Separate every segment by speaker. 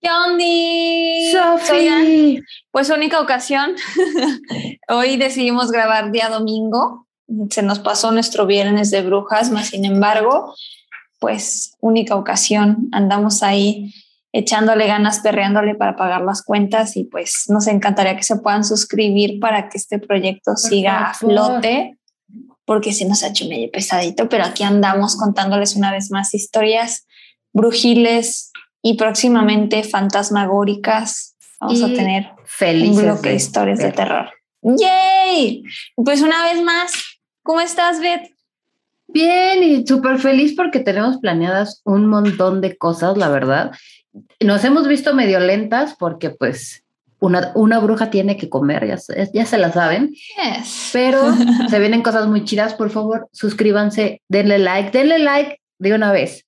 Speaker 1: ¿Qué onda?
Speaker 2: Sofía.
Speaker 1: Pues única ocasión. Hoy decidimos grabar día domingo. Se nos pasó nuestro viernes de brujas, más sin embargo, pues única ocasión. Andamos ahí echándole ganas, perreándole para pagar las cuentas y pues nos encantaría que se puedan suscribir para que este proyecto siga a flote, porque se nos ha hecho medio pesadito, pero aquí andamos contándoles una vez más historias brujiles y próximamente fantasmagóricas. Vamos a tener
Speaker 2: felices
Speaker 1: un bloque de historias de terror. ¡Yay! Pues una vez más, ¿cómo estás, Beth?
Speaker 2: Bien y súper feliz porque tenemos planeadas un montón de cosas, la verdad. Nos hemos visto medio lentas porque pues una, una bruja tiene que comer, ya, se- ya se la saben,
Speaker 1: Yes.
Speaker 2: pero se vienen cosas muy chidas. Por favor, suscríbanse, denle like, denle like de una vez.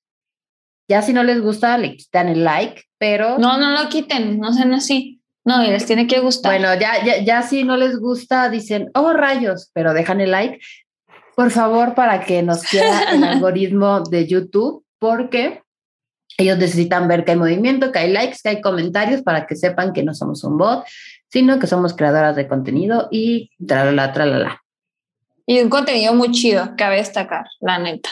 Speaker 2: Ya si no les gusta, le quitan el like, pero
Speaker 1: No, no lo quiten, no sean así. No, y les tiene que gustar.
Speaker 2: bueno, ya, ya, ya si no les gusta, dicen, oh rayos, pero dejan el like. Por favor, para que nos quiera el algoritmo de YouTube, porque ellos necesitan ver que hay movimiento, que hay likes, que hay comentarios para que sepan que no somos un bot, sino que somos creadoras de contenido y tralala, tralala.
Speaker 1: Y un contenido muy chido, cabe destacar, la neta.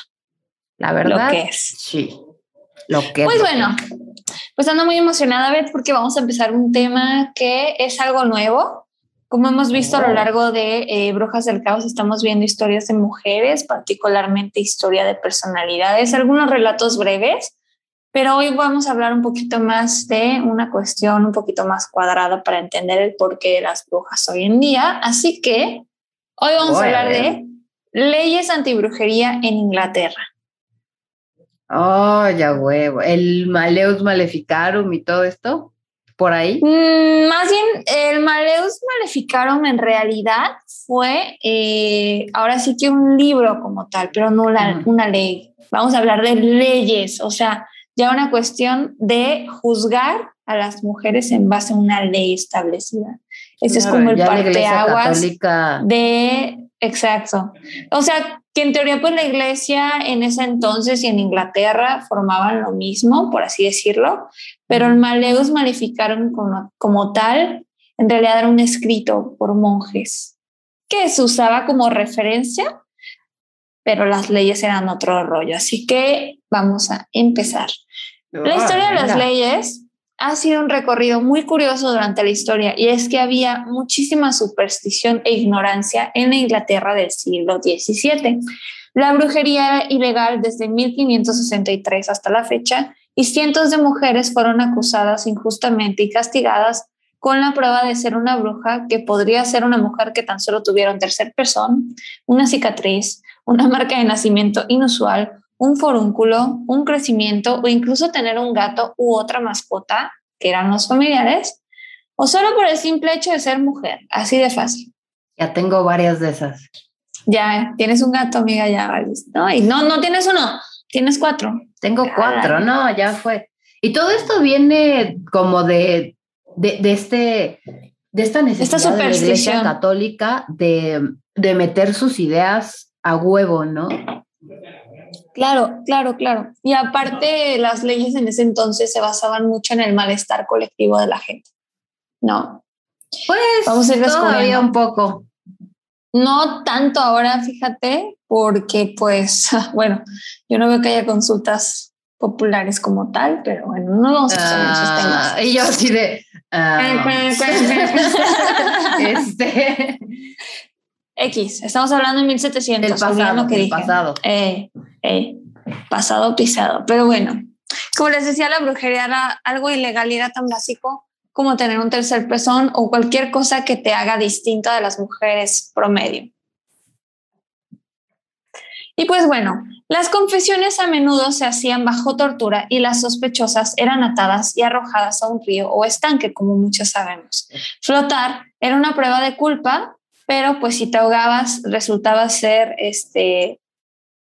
Speaker 2: La verdad,
Speaker 1: Lo que es.
Speaker 2: sí. Lo que
Speaker 1: Pues
Speaker 2: es.
Speaker 1: bueno, pues ando muy emocionada, Beth, porque vamos a empezar un tema que es algo nuevo. Como hemos visto a lo largo de eh, Brujas del Caos, estamos viendo historias de mujeres, particularmente historia de personalidades, algunos relatos breves, pero hoy vamos a hablar un poquito más de una cuestión un poquito más cuadrada para entender el porqué de las brujas hoy en día. Así que hoy vamos
Speaker 2: Voy
Speaker 1: a
Speaker 2: a
Speaker 1: hablar
Speaker 2: ver.
Speaker 1: de leyes antibrujería en Inglaterra.
Speaker 2: Oh, ya huevo. El Maleus Maleficarum y todo esto, por ahí.
Speaker 1: Mm, más bien, el Maleus Maleficarum en realidad fue eh, ahora sí que un libro como tal, pero no la- una ley. Vamos a hablar de leyes, o sea, ya una cuestión de juzgar a las mujeres en base a una ley establecida. Ese es como el parteaguas de, exacto. O sea, que en teoría pues la iglesia en ese entonces y en Inglaterra formaban lo mismo, por así decirlo, pero el Maleus Maleficarum como, como tal, en realidad era un escrito por monjes que se usaba como referencia, pero las leyes eran otro rollo. Así que vamos a empezar. La historia de las leyes ha sido un recorrido muy curioso durante la historia y es que había muchísima superstición e ignorancia en la Inglaterra del siglo XVII. La brujería era ilegal desde 1563 hasta la fecha y cientos de mujeres fueron acusadas injustamente y castigadas con la prueba de ser una bruja que podría ser una mujer que tan solo tuviera un tercer pezón, una cicatriz, una marca de nacimiento inusual, un forúnculo, un crecimiento o incluso tener un gato u otra mascota, que eran los familiares, o solo por el simple hecho de ser mujer, así de fácil.
Speaker 2: Ya tengo varias de esas.
Speaker 1: Ya tienes un gato, amiga, ya vales. No, y no, no tienes uno, tienes cuatro.
Speaker 2: Tengo cuatro, no, ya fue. Y todo esto viene como de, de, de este, de esta necesidad de la Iglesia
Speaker 1: superstición.
Speaker 2: Católica de, de meter sus ideas a huevo, ¿no?
Speaker 1: Claro, claro, claro. Y aparte, las leyes en ese entonces se basaban mucho en el malestar colectivo de la gente. No,
Speaker 2: Pues
Speaker 1: Vamos a ir
Speaker 2: todavía un poco.
Speaker 1: no tanto ahora, fíjate, porque pues, bueno, yo no veo que haya consultas populares como tal, pero bueno, no vamos a esos temas.
Speaker 2: Ah, y yo así de... ah, este,
Speaker 1: X, estamos hablando de 1700.
Speaker 2: del pasado,
Speaker 1: lo que
Speaker 2: del
Speaker 1: dije.
Speaker 2: pasado.
Speaker 1: Eh, eh, pasado pisado. Pero bueno, como les decía, la brujería era algo ilegal y era tan básico como tener un tercer pezón o cualquier cosa que te haga distinta de las mujeres promedio. Y pues bueno, las confesiones a menudo se hacían bajo tortura y las sospechosas eran atadas y arrojadas a un río o estanque, como muchos sabemos. Flotar era una prueba de culpa, pero pues si te ahogabas resultaba ser, este,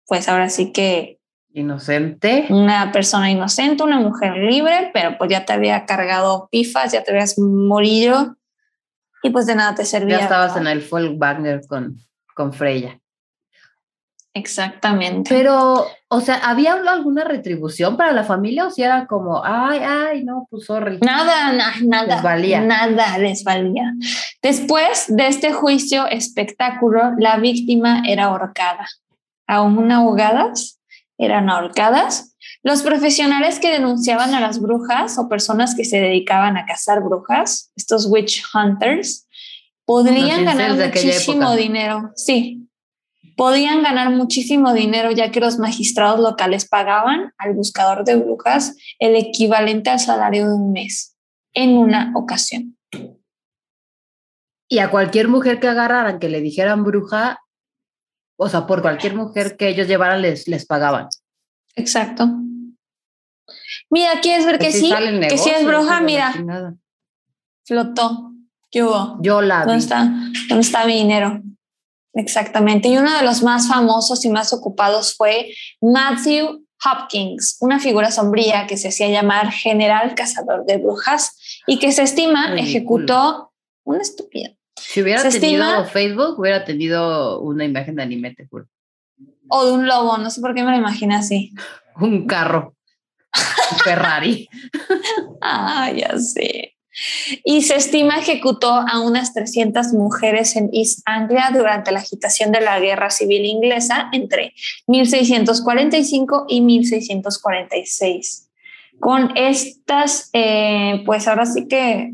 Speaker 1: pues ahora sí que...
Speaker 2: Inocente.
Speaker 1: Una persona inocente, una mujer libre, pero pues ya te había cargado pifas, ya te habías morido y pues de nada te servía.
Speaker 2: Ya estabas en el folk banger con, con Freya.
Speaker 1: Exactamente.
Speaker 2: Pero, o sea, ¿había alguna retribución para la familia o si era como, ay, ay, no, pues sorry?
Speaker 1: Nada, nada. Les valía. Nada les valía. Después de este juicio espectáculo, la víctima era ahorcada. Aún ahogadas, eran ahorcadas. Los profesionales que denunciaban a las brujas o personas que se dedicaban a cazar brujas, estos witch hunters, podrían ganar muchísimo dinero. Sí, podían ganar muchísimo dinero ya que los magistrados locales pagaban al buscador de brujas el equivalente al salario de un mes en una ocasión.
Speaker 2: Y a cualquier mujer que agarraran, que le dijeran bruja, o sea, por cualquier mujer que ellos llevaran, les, les pagaban.
Speaker 1: Exacto. Mira, ¿quieres ver pues que sí? que sí es bruja, mira. Flotó. ¿Qué hubo?
Speaker 2: Yo la
Speaker 1: vi. ¿Dónde está, ¿Dónde está mi dinero? Exactamente. Y uno de los más famosos y más ocupados fue Matthew Hopkins, una figura sombría que se hacía llamar general cazador de brujas y que se estima ejecutó una estúpida.
Speaker 2: Si hubiera tenido Facebook, hubiera tenido una imagen de anime, te juro.
Speaker 1: O de un lobo, no sé por qué me lo imagino así.
Speaker 2: un carro. Un Ferrari.
Speaker 1: ah, ya sé y se estima ejecutó a unas 300 mujeres en East Anglia durante la agitación de la Guerra Civil Inglesa entre 1645 y 1646. Con estas, eh, pues ahora sí que,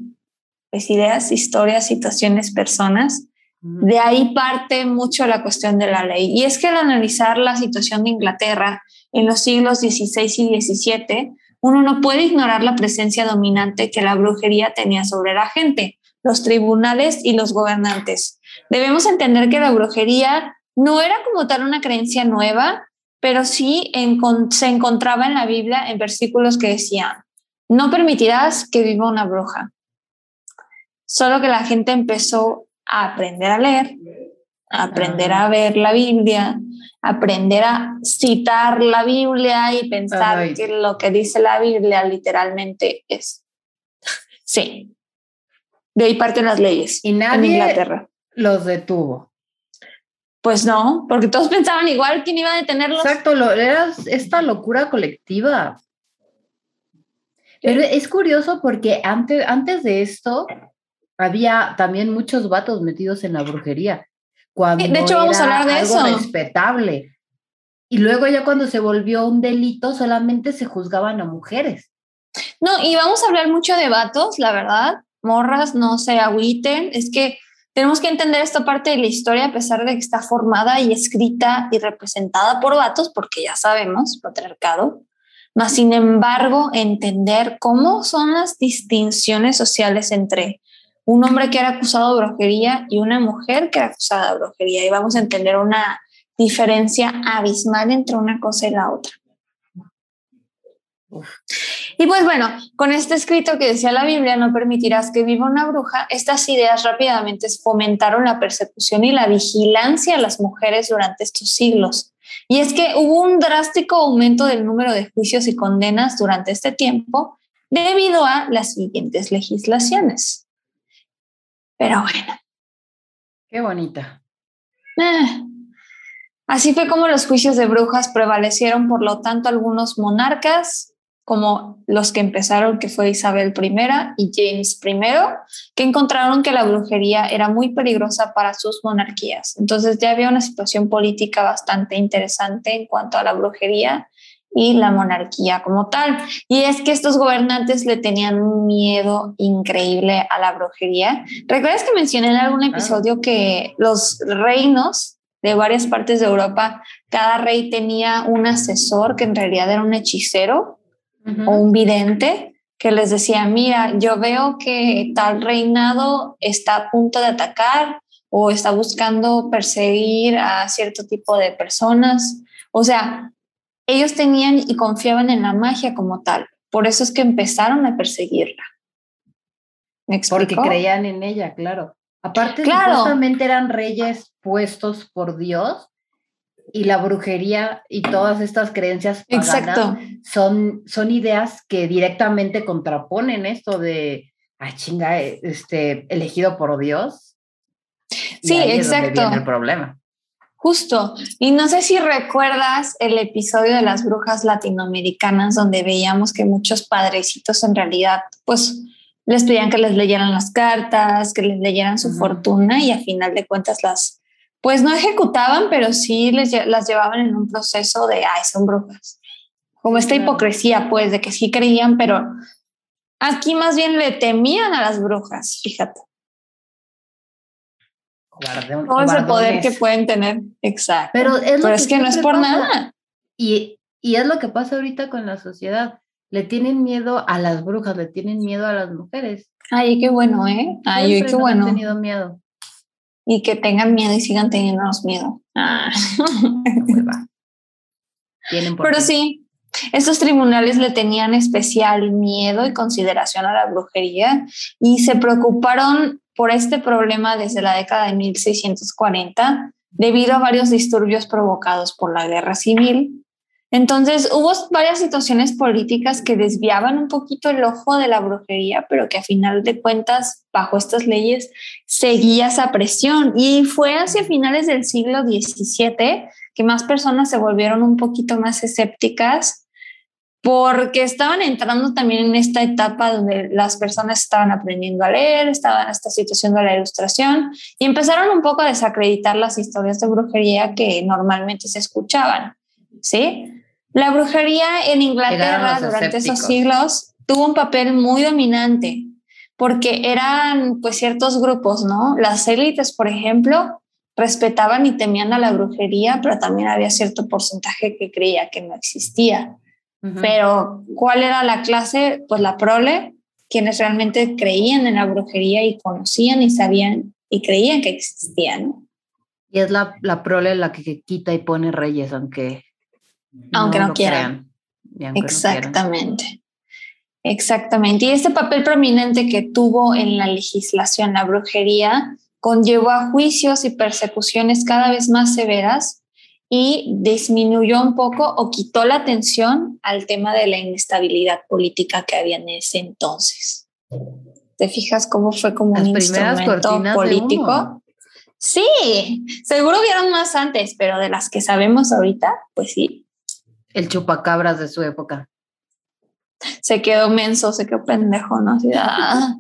Speaker 1: pues ideas, historias, situaciones, personas, de ahí parte mucho la cuestión de la ley. Y es que al analizar la situación de Inglaterra en los siglos XVI y XVII, uno no puede ignorar la presencia dominante que la brujería tenía sobre la gente, los tribunales y los gobernantes. Debemos entender que la brujería no era como tal una creencia nueva, pero sí se encontraba en la Biblia en versículos que decían, no permitirás que viva una bruja. Solo que la gente empezó a aprender a leer, a aprender a ver la Biblia, aprender a citar la Biblia y pensar que lo que dice la Biblia literalmente es. Sí. De ahí parten las leyes.
Speaker 2: Y nadie en Inglaterra. los detuvo.
Speaker 1: Pues no, porque todos pensaban igual quién iba a detenerlos.
Speaker 2: Exacto, lo, era esta locura colectiva. Pero es curioso porque antes, antes de esto había también muchos vatos metidos en la brujería de hecho, vamos a hablar de algo eso. respetable. Y luego ya cuando se volvió un delito, solamente se juzgaban a mujeres.
Speaker 1: No, y vamos a hablar mucho de vatos, la verdad. Morras, no se agüiten. Es que tenemos que entender esta parte de la historia a pesar de que está formada y escrita y representada por vatos, porque ya sabemos, patriarcado. Mas, sin embargo, entender cómo son las distinciones sociales entre un hombre que era acusado de brujería y una mujer que era acusada de brujería. Y vamos a entender una diferencia abismal entre una cosa y la otra. Y pues bueno, con este escrito que decía la Biblia, no permitirás que viva una bruja, estas ideas rápidamente fomentaron la persecución y la vigilancia a las mujeres durante estos siglos. Y es que hubo un drástico aumento del número de juicios y condenas durante este tiempo debido a las siguientes legislaciones. Pero bueno.
Speaker 2: Qué bonita.
Speaker 1: Eh, así fue como los juicios de brujas prevalecieron, por lo tanto, algunos monarcas, como los que empezaron, que fue Isabel I y James I, que encontraron que la brujería era muy peligrosa para sus monarquías. Entonces ya había una situación política bastante interesante en cuanto a la brujería y la monarquía como tal. Y es que estos gobernantes le tenían un miedo increíble a la brujería. ¿Recuerdas que mencioné en algún episodio que los reinos de varias partes de Europa, cada rey tenía un asesor que en realidad era un hechicero o un vidente que les decía, mira, yo veo que tal reinado está a punto de atacar o está buscando perseguir a cierto tipo de personas O sea, ellos tenían y confiaban en la magia como tal. Por eso es que empezaron a perseguirla.
Speaker 2: ¿Me Porque creían en ella, claro. Aparte, claro. eran reyes puestos por Dios y la brujería y todas estas creencias Exacto. son, son ideas que directamente contraponen esto de, ah, chinga, este, elegido por Dios.
Speaker 1: Sí, exacto.
Speaker 2: el problema.
Speaker 1: Justo. Y no sé si recuerdas el episodio de las brujas latinoamericanas donde veíamos que muchos padrecitos en realidad, pues, les pedían que les leyeran las cartas, que les leyeran su fortuna y a final de cuentas las, pues no ejecutaban, pero sí les, las llevaban en un proceso de, ay, son brujas. Como esta hipocresía, pues, de que sí creían, pero aquí más bien le temían a las brujas, fíjate. Todo ese poder que pueden tener. Exacto. Pero es, que, no es por nada.
Speaker 2: Y, y es lo que pasa ahorita con la sociedad. Le tienen miedo a las brujas, le tienen miedo a las mujeres.
Speaker 1: Ay, qué bueno, ¿eh? Ay, qué bueno.
Speaker 2: Han tenido miedo.
Speaker 1: Y que tengan miedo y sigan teniendo miedo. Ah. Pero sí, estos tribunales le tenían especial miedo y consideración a la brujería y se preocuparon por este problema desde la década de 1640 debido a varios disturbios provocados por la guerra civil. Entonces hubo varias situaciones políticas que desviaban un poquito el ojo de la brujería, pero que a final de cuentas, bajo estas leyes, seguía esa presión. Y fue hacia finales del siglo XVII que más personas se volvieron un poquito más escépticas porque estaban entrando también en esta etapa donde las personas estaban aprendiendo a leer, estaban en esta situación de la ilustración y empezaron un poco a desacreditar las historias de brujería que normalmente se escuchaban, ¿sí? La brujería en Inglaterra durante esos siglos tuvo un papel muy dominante porque eran pues ciertos grupos, ¿no? Las élites, por ejemplo, respetaban y temían a la brujería, pero también había cierto porcentaje que creía que no existía. Pero, ¿cuál era la clase? Pues la prole, quienes realmente creían en la brujería y conocían y sabían y creían que existían.
Speaker 2: Y es la, la prole la que quita y pone reyes, aunque,
Speaker 1: aunque no, quieran. Exactamente. Exactamente. Y este papel prominente que tuvo en la legislación la brujería conllevó a juicios y persecuciones cada vez más severas y disminuyó un poco o quitó la atención al tema de la inestabilidad política que había en ese entonces. ¿Te fijas cómo fue como un instrumento político? Sí, seguro vieron más antes, pero de las que sabemos ahorita, pues sí.
Speaker 2: El chupacabras de su época.
Speaker 1: Se quedó menso, se quedó pendejo, ¿no? Ah.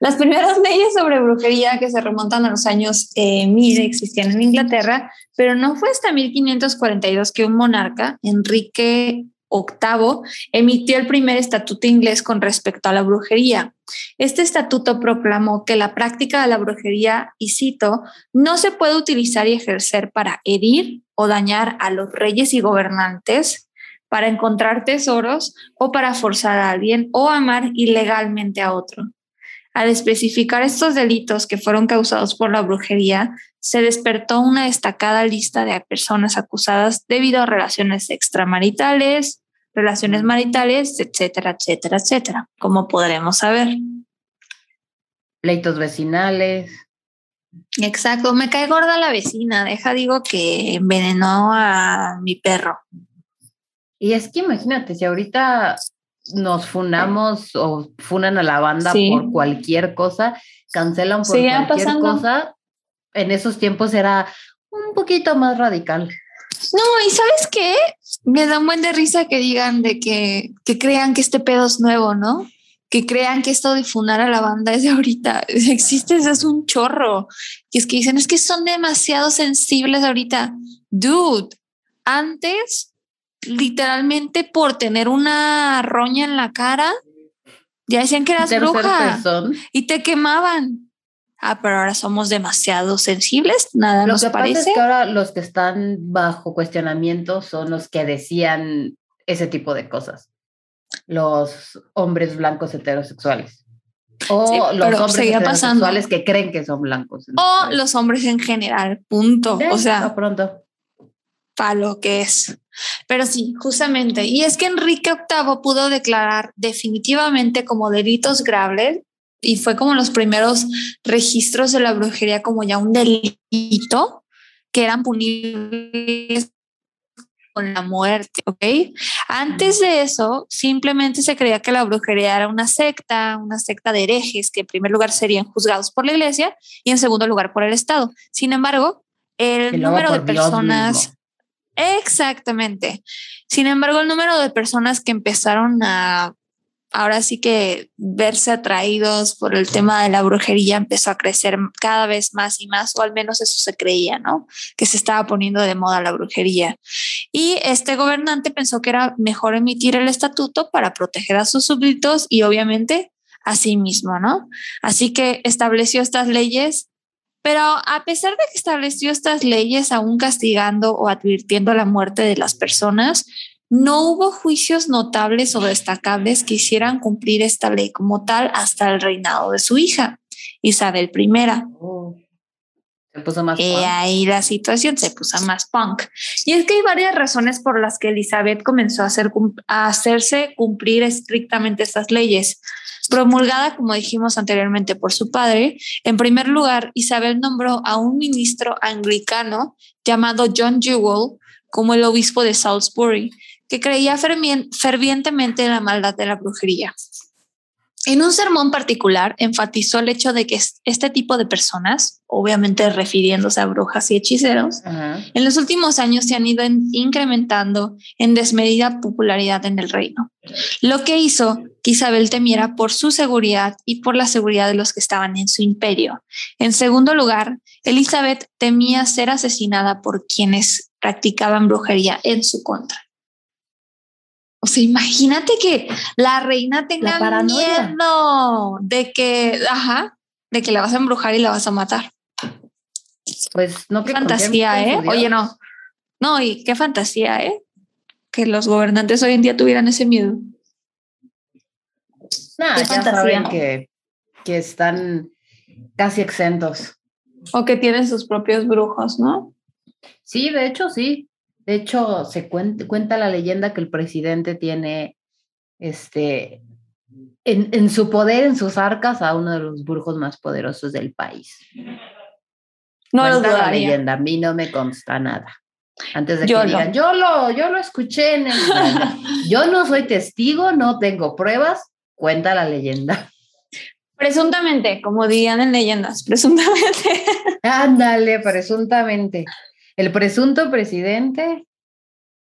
Speaker 1: Las primeras leyes sobre brujería que se remontan a los años eh, 1000 existían en Inglaterra, pero no fue hasta 1542 que un monarca, Enrique VIII, emitió el primer estatuto inglés con respecto a la brujería. Este estatuto proclamó que la práctica de la brujería, y cito, no se puede utilizar y ejercer para herir o dañar a los reyes y gobernantes, para encontrar tesoros o para forzar a alguien o amar ilegalmente a otro. Al especificar estos delitos que fueron causados por la brujería, se despertó una destacada lista de personas acusadas debido a relaciones extramaritales, relaciones maritales, etcétera, etcétera, etcétera, como podremos saber.
Speaker 2: Pleitos vecinales.
Speaker 1: Exacto, me cae gorda la vecina, deja digo que envenenó a mi perro.
Speaker 2: Y es que imagínate, si ahorita nos funamos o funan a la banda por cualquier cosa, cancelan por cualquier cosa. En esos tiempos era un poquito más radical.
Speaker 1: No, y ¿sabes qué? Me da un buen de risa que digan de que, que crean que este pedo es nuevo, ¿no? Que crean que esto de funar a la banda es de ahorita. Existe, es un chorro. Y es que dicen, es que son demasiado sensibles ahorita. Dude, antes literalmente por tener una roña en la cara, ya decían que eras bruja y te quemaban. Ah, pero ahora somos demasiado sensibles, nada Lo nos que parece. Pasa es
Speaker 2: que ahora los que están bajo cuestionamiento son los que decían ese tipo de cosas. Los hombres blancos heterosexuales. O los hombres heterosexuales que creen que son blancos.
Speaker 1: O los hombres en general, punto. o sea,
Speaker 2: pronto.
Speaker 1: para lo que es. Pero sí, justamente. Y es que Enrique VIII pudo declarar definitivamente como delitos graves y fue como los primeros registros de la brujería como ya un delito que eran punibles con la muerte, ¿ok? Antes de eso, simplemente se creía que la brujería era una secta, una secta de herejes, que en primer lugar serían juzgados por la iglesia y en segundo lugar por el Estado. Sin embargo, el número de personas... Exactamente. Sin embargo, el número de personas que empezaron a ahora sí que verse atraídos por el tema de la brujería empezó a crecer cada vez más y más, o al menos eso se creía, ¿no? Que se estaba poniendo de moda la brujería. Y este gobernante pensó que era mejor emitir el estatuto para proteger a sus súbditos y obviamente a sí mismo, ¿no? Así que estableció estas leyes. Pero a pesar de que estableció estas leyes, aún castigando o advirtiendo la muerte de las personas, no hubo juicios notables o destacables que hicieran cumplir esta ley como tal hasta el reinado de su hija, Isabel I.
Speaker 2: Oh, se puso más
Speaker 1: y ahí la situación se puso más punk. Y es que hay varias razones por las que Elizabeth comenzó a, hacer, a hacerse cumplir estrictamente estas leyes. Promulgada, como dijimos anteriormente, por su padre, en primer lugar, Isabel nombró a un ministro anglicano llamado John Jewell como el obispo de Salisbury, que creía fervientemente en la maldad de la brujería. En un sermón particular enfatizó el hecho de que este tipo de personas, obviamente refiriéndose a brujas y hechiceros, en los últimos años se han ido incrementando en desmedida popularidad en el reino, lo que hizo que Isabel temiera por su seguridad y por la seguridad de los que estaban en su imperio. En segundo lugar, Elizabeth temía ser asesinada por quienes practicaban brujería en su contra. O sea, imagínate que la reina tenga miedo de que, ajá, de que la vas a embrujar y la vas a matar.
Speaker 2: Pues no
Speaker 1: qué fantasía, ¿eh? Oye, no. No, y qué fantasía, ¿eh? Que los gobernantes hoy en día tuvieran ese miedo.
Speaker 2: Nada, ya saben que, que están casi exentos.
Speaker 1: O que tienen sus propios brujos, ¿no?
Speaker 2: Sí, de hecho, sí. De hecho, se cuenta, la leyenda que el presidente tiene este, en, su poder, en sus arcas, a uno de los brujos más poderosos del país. No lo la leyenda, a mí no me consta nada. Antes de que digan, yo lo, yo lo escuché en el... yo no soy testigo, no tengo pruebas, cuenta la leyenda.
Speaker 1: Presuntamente, como dirían en leyendas, presuntamente.
Speaker 2: Ándale, presuntamente. El presunto presidente.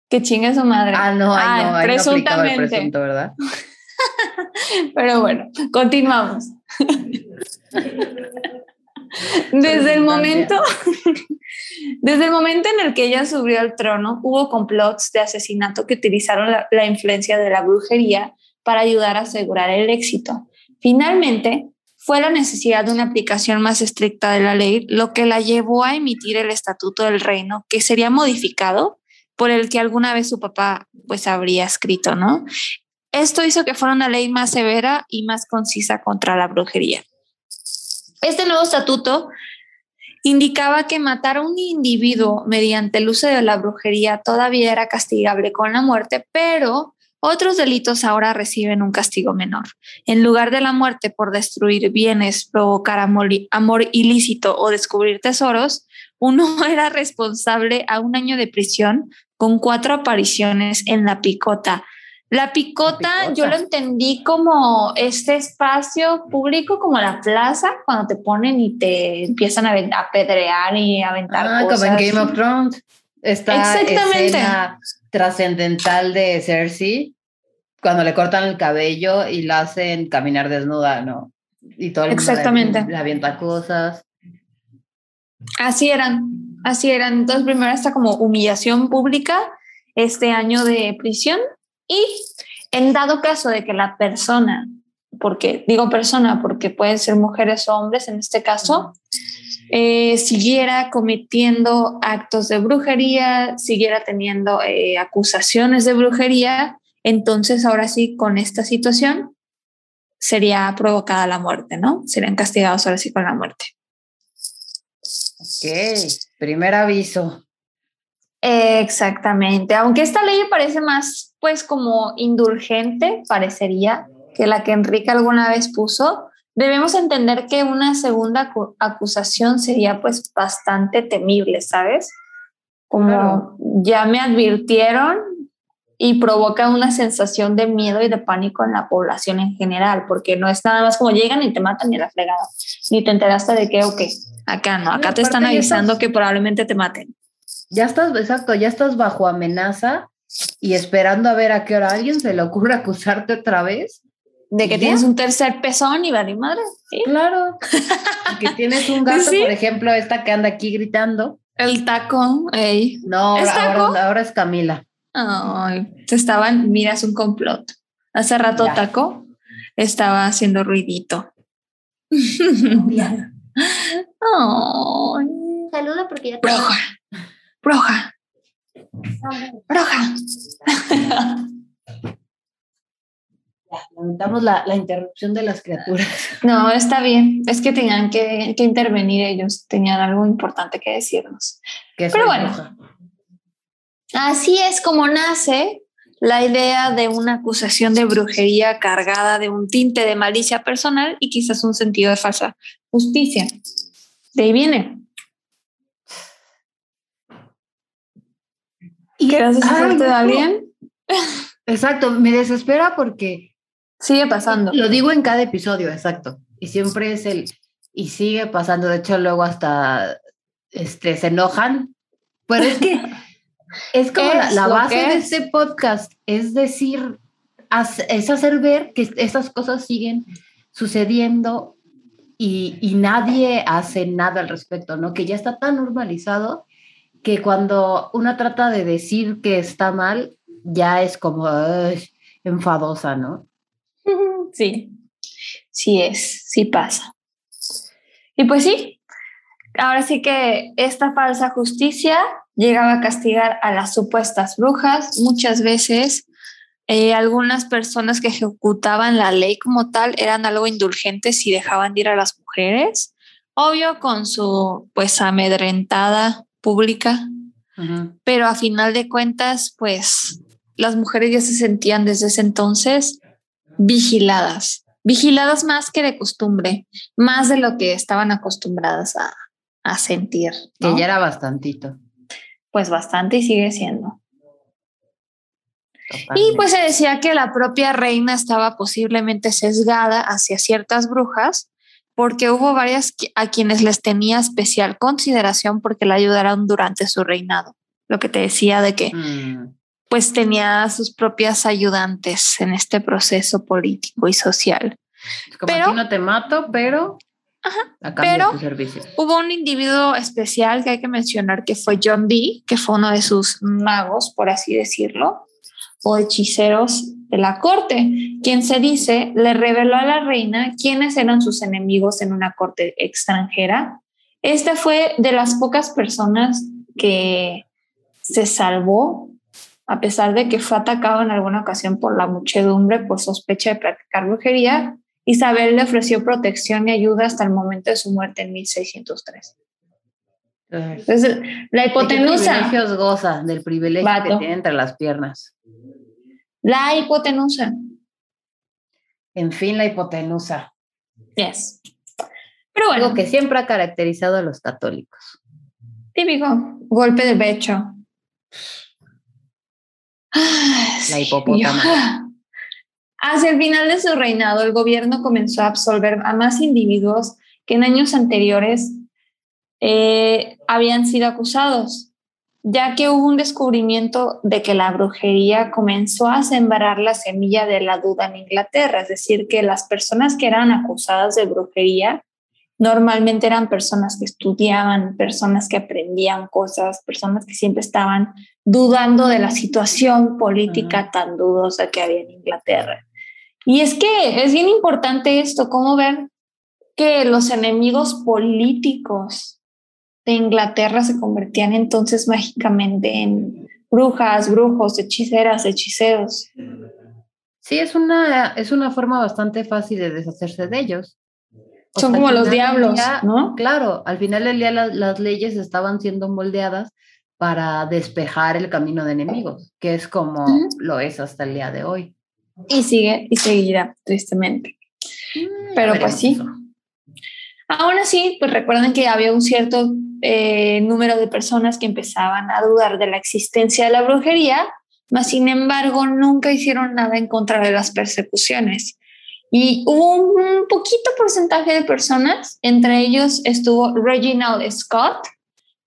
Speaker 1: Que chingue su madre.
Speaker 2: Ah, no, ay, no, presuntamente. No el presunto, ¿verdad?
Speaker 1: Pero bueno, continuamos. Desde el momento, desde el momento en el que ella subió al trono, hubo complots de asesinato que utilizaron la influencia de la brujería para ayudar a asegurar el éxito. Finalmente, fue la necesidad de una aplicación más estricta de la ley lo que la llevó a emitir el Estatuto del Reino, que sería modificado por el que alguna vez su papá pues habría escrito, ¿no? Esto hizo que fuera una ley más severa y más concisa contra la brujería. Este nuevo estatuto indicaba que matar a un individuo mediante el uso de la brujería todavía era castigable con la muerte, pero otros delitos ahora reciben un castigo menor. En lugar de la muerte por destruir bienes, provocar amor, ilícito o descubrir tesoros, uno era responsable a un año de prisión con cuatro apariciones en la picota. La picota, yo lo entendí como este espacio público, como la plaza, cuando te ponen y te empiezan a apedrear y aventar ah,
Speaker 2: como en Game of Thrones. Exactamente trascendental de Cersei cuando le cortan el cabello y la hacen caminar desnuda, ¿no? Y todo el
Speaker 1: Exactamente.
Speaker 2: le, avienta cosas.
Speaker 1: Así eran, así eran. Entonces, primero está como humillación pública, este año de prisión y en dado caso de que la persona, porque digo persona porque pueden ser mujeres o hombres en este caso, eh, siguiera cometiendo actos de brujería, siguiera teniendo eh, acusaciones de brujería, entonces ahora sí, con esta situación, sería provocada la muerte, ¿no? Serían castigados ahora sí con la muerte.
Speaker 2: Ok, primer aviso.
Speaker 1: Exactamente, aunque esta ley parece más pues como indulgente, parecería que la que Enrique alguna vez puso, debemos entender que una segunda acusación sería pues bastante temible, ¿sabes? Como ya me advirtieron y provoca una sensación de miedo y de pánico en la población en general, porque no es nada más como llegan y te matan ni la fregada, ni te enteraste de que, ok, acá no, acá te están avisando que probablemente te maten.
Speaker 2: Ya estás, exacto, ya estás bajo amenaza y esperando a ver a qué hora alguien se le ocurre acusarte otra vez.
Speaker 1: De que tienes un tercer pezón y vale madre.
Speaker 2: Claro. que tienes un gato, por ejemplo, esta que anda aquí gritando.
Speaker 1: El taco, ey.
Speaker 2: No, ahora, ahora, es Camila.
Speaker 1: Ay, te estaban, miras un complot. Hace rato taco estaba haciendo ruidito.
Speaker 3: Saluda porque ya
Speaker 1: te... Roja. Roja. Roja.
Speaker 2: Lamentamos la, la, interrupción de las criaturas.
Speaker 1: No, está bien. Es que tenían que, que intervenir ellos. Tenían algo importante que decirnos. Pero bueno, así es como nace la idea de una acusación de brujería cargada de un tinte de malicia personal y quizás un sentido de falsa justicia. De ahí viene. ¿Quieres hacerte de alguien?
Speaker 2: Exacto, me desespera porque
Speaker 1: sigue pasando.
Speaker 2: Lo digo en cada episodio, exacto. Y siempre es el y sigue pasando. De hecho, luego hasta este, se enojan. Pero es que es como la, base de este podcast, es decir, es hacer ver que estas cosas siguen sucediendo y, y, nadie hace nada al respecto, ¿no? Que ya está tan normalizado que cuando uno trata de decir que está mal, ya es como enfadosa, ¿no?
Speaker 1: Sí, sí es, sí pasa. Y pues sí, ahora sí que esta falsa justicia llegaba a castigar a las supuestas brujas. Muchas veces eh, algunas personas que ejecutaban la ley como tal eran algo indulgentes y dejaban de ir a las mujeres, obvio con su pues amedrentada pública, pero a final de cuentas pues las mujeres ya se sentían desde ese entonces vigiladas, vigiladas más que de costumbre, más de lo que estaban acostumbradas a, a sentir.
Speaker 2: Que ya era bastantito.
Speaker 1: Pues bastante y sigue siendo. Y pues se decía que la propia reina estaba posiblemente sesgada hacia ciertas brujas porque hubo varias a quienes les tenía especial consideración porque la ayudaron durante su reinado. Lo que te decía de que mm pues tenía sus propias ayudantes en este proceso político y social.
Speaker 2: Como pero, no te mato, pero
Speaker 1: Ajá, pero hubo un individuo especial que hay que mencionar que fue John Dee, que fue uno de sus magos, por así decirlo, o hechiceros de la corte, quien se dice le reveló a la reina quiénes eran sus enemigos en una corte extranjera. Este fue de las pocas personas que se salvó a pesar de que fue atacado en alguna ocasión por la muchedumbre por sospecha de practicar brujería, Isabel le ofreció protección y ayuda hasta el momento de su muerte en 1603. Entonces, la hipotenusa.
Speaker 2: ¿Qué goza del privilegio que tiene entre las piernas?
Speaker 1: La hipotenusa.
Speaker 2: En fin, la hipotenusa.
Speaker 1: Yes. Pero bueno.
Speaker 2: Algo que siempre ha caracterizado a los católicos.
Speaker 1: Típico, golpe de pecho.
Speaker 2: La hipopótama.
Speaker 1: Hacia el final de su reinado, el gobierno comenzó a absolver a más individuos que en años anteriores eh, habían sido acusados, ya que hubo un descubrimiento de que la brujería comenzó a sembrar la semilla de la duda en Inglaterra, es decir, que las personas que eran acusadas de brujería normalmente eran personas que estudiaban, personas que aprendían cosas, personas que siempre estaban dudando de la situación política tan dudosa que había en Inglaterra. Y es que es bien importante esto, cómo ver que los enemigos políticos de Inglaterra se convertían entonces mágicamente en brujas, brujos, hechiceras, hechiceros.
Speaker 2: Sí, es una, es una forma bastante fácil de deshacerse de ellos.
Speaker 1: Son como los diablos, ¿no?
Speaker 2: Claro, al final del día las leyes estaban siendo moldeadas para despejar el camino de enemigos, que es como lo es hasta el día de hoy.
Speaker 1: Y sigue y seguirá, tristemente.
Speaker 2: Mm,
Speaker 1: Pero, pues, sí.
Speaker 2: eso.
Speaker 1: Aún así, pues recuerden que había un cierto eh, número de personas que empezaban a dudar de la existencia de la brujería, mas sin embargo nunca hicieron nada en contra de las persecuciones. Y hubo un poquito porcentaje de personas, entre ellos estuvo Reginald Scott,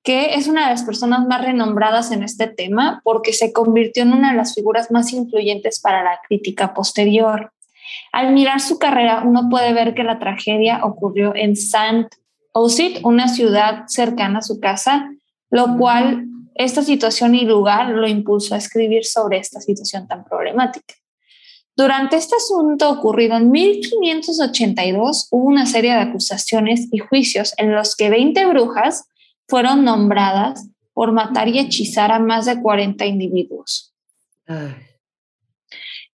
Speaker 1: que es una de las personas más renombradas en este tema porque se convirtió en una de las figuras más influyentes para la crítica posterior. Al mirar su carrera, uno puede ver que la tragedia ocurrió en St. Osyth, una ciudad cercana a su casa, lo cual esta situación y lugar lo impulsó a escribir sobre esta situación tan problemática. Durante este asunto ocurrido en 1582, hubo una serie de acusaciones y juicios en los que 20 brujas fueron nombradas por matar y hechizar a más de 40 individuos.
Speaker 2: Ay,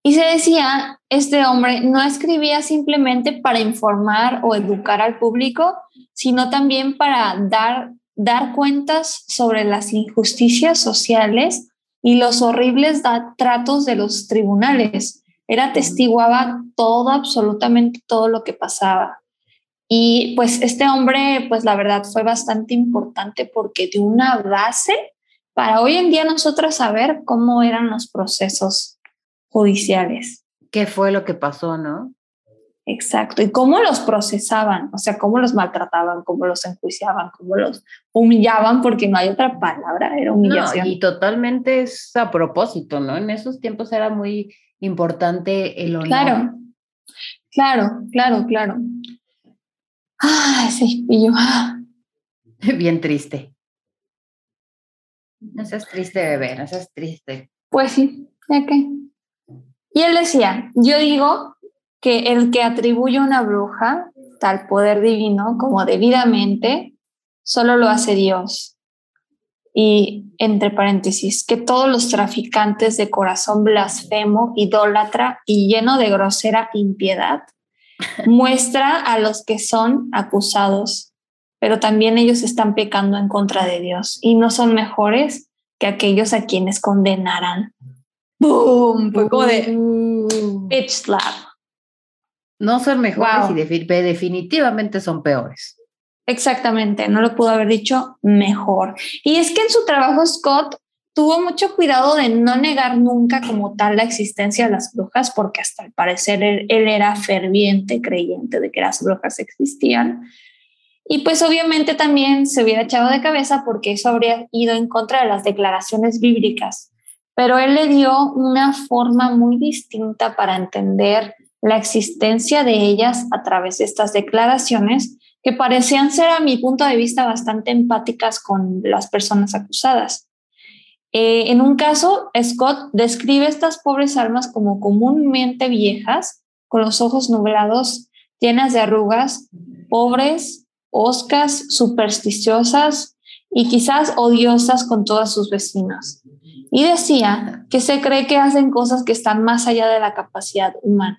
Speaker 1: Y se decía, este hombre no escribía simplemente para informar o educar al público, sino también para dar, dar cuentas sobre las injusticias sociales y los horribles tratos de los tribunales. Era testiguaba todo, absolutamente todo lo que pasaba. Y pues este hombre, pues la verdad fue bastante importante porque dio una base para hoy en día nosotros saber cómo eran los procesos judiciales.
Speaker 2: ¿Qué fue lo que pasó, no?
Speaker 1: Exacto. Y cómo los procesaban, o sea, cómo los maltrataban, cómo los enjuiciaban, cómo los humillaban, porque no hay otra palabra, era
Speaker 2: No,
Speaker 1: humillación.
Speaker 2: y totalmente es a propósito, ¿no? En esos tiempos era muy importante el honor.
Speaker 1: claro, claro, claro, claro. Ay, sí, y yo, ah,
Speaker 2: Bien triste. No seas triste, bebé, no seas triste.
Speaker 1: pues sí, ya que. Y él decía, yo digo que el que atribuye a una bruja tal poder divino como debidamente, solo lo hace Dios. Y entre paréntesis, que todos los traficantes de corazón blasfemo, idólatra y lleno de grosera impiedad, muestra a los que son acusados, pero también ellos están pecando en contra de Dios y no son mejores que aquellos a quienes condenarán. ¡Boom! Fue como de bitch slap.
Speaker 2: No son mejores
Speaker 1: Wow.
Speaker 2: y pe- definitivamente son peores.
Speaker 1: Exactamente, no lo pudo haber dicho mejor. Y es que en su trabajo Scott tuvo mucho cuidado de no negar nunca como tal la existencia de las brujas, porque hasta al parecer él, él era ferviente creyente de que las brujas existían. Y pues obviamente también se hubiera echado de cabeza porque eso habría ido en contra de las declaraciones bíblicas. Pero él le dio una forma muy distinta para entender la existencia de ellas a través de estas declaraciones que parecían ser, a mi punto de vista, bastante empáticas con las personas acusadas. Eh, en un caso, Scott describe estas pobres almas como comúnmente viejas, con los ojos nublados, llenas de arrugas, pobres, oscas, supersticiosas y quizás odiosas con todas sus vecinas. Y decía que se cree que hacen cosas que están más allá de la capacidad humana.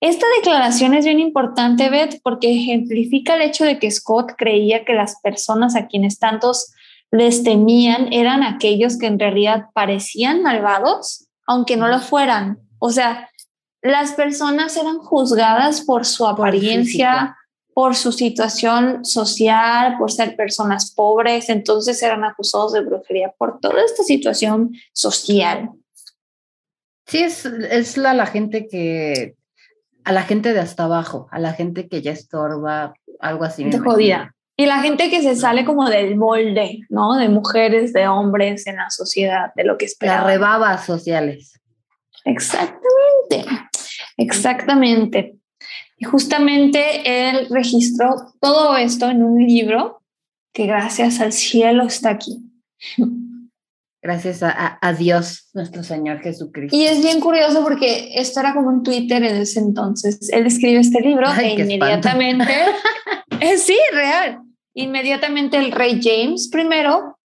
Speaker 1: Esta declaración es bien importante, Beth, porque ejemplifica el hecho de que Scott creía que las personas a quienes tantos les temían eran aquellos que en realidad parecían malvados, aunque no lo fueran. O sea, las personas eran juzgadas por su apariencia, por su situación social, por ser personas pobres, entonces eran acusados de brujería por toda esta situación social.
Speaker 2: Sí, es, es la, la gente que, a la gente de hasta abajo, a la gente que ya estorba, algo así. imagino.
Speaker 1: jodida. Y la gente que se sale como del molde, ¿no? De mujeres, de hombres en la sociedad, de lo que
Speaker 2: Las
Speaker 1: esperaban.
Speaker 2: rebabas sociales.
Speaker 1: Exactamente, exactamente. Y justamente él registró todo esto en un libro que gracias al cielo está aquí.
Speaker 2: Gracias a, a- Dios, nuestro Señor Jesucristo.
Speaker 1: Y es bien curioso porque esto era como un Twitter en ese entonces. Él escribe este libro
Speaker 2: Ay,
Speaker 1: e inmediatamente, es sí, real, inmediatamente el rey James primero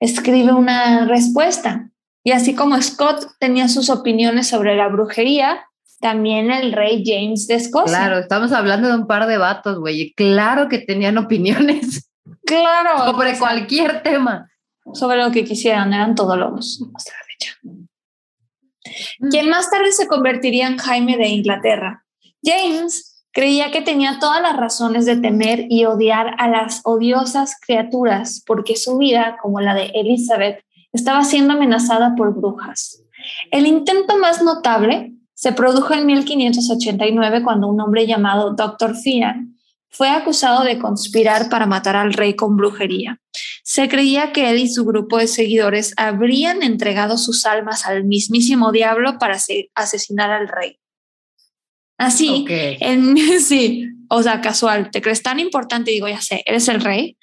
Speaker 1: escribe una respuesta. Y así como Scott tenía sus opiniones sobre la brujería, también el rey James de Escocia.
Speaker 2: Claro, estamos hablando de un par de vatos, güey. Claro que tenían opiniones
Speaker 1: claro.
Speaker 2: sobre
Speaker 1: o sea,
Speaker 2: cualquier tema.
Speaker 1: Sobre lo que quisieran, eran todólogos hasta la fecha. Quien más tarde se convertiría en Jaime de Inglaterra. James creía que tenía todas las razones de temer y odiar a las odiosas criaturas porque su vida, como la de Elizabeth, estaba siendo amenazada por brujas. El intento más notable se produjo en 1589 cuando un hombre llamado Dr. Fian fue acusado de conspirar para matar al rey con brujería. Se creía que él y su grupo de seguidores habrían entregado sus almas al mismísimo diablo para asesinar al rey. Así, en, sí, o sea, casual, te crees tan importante, digo, ya sé, eres el rey,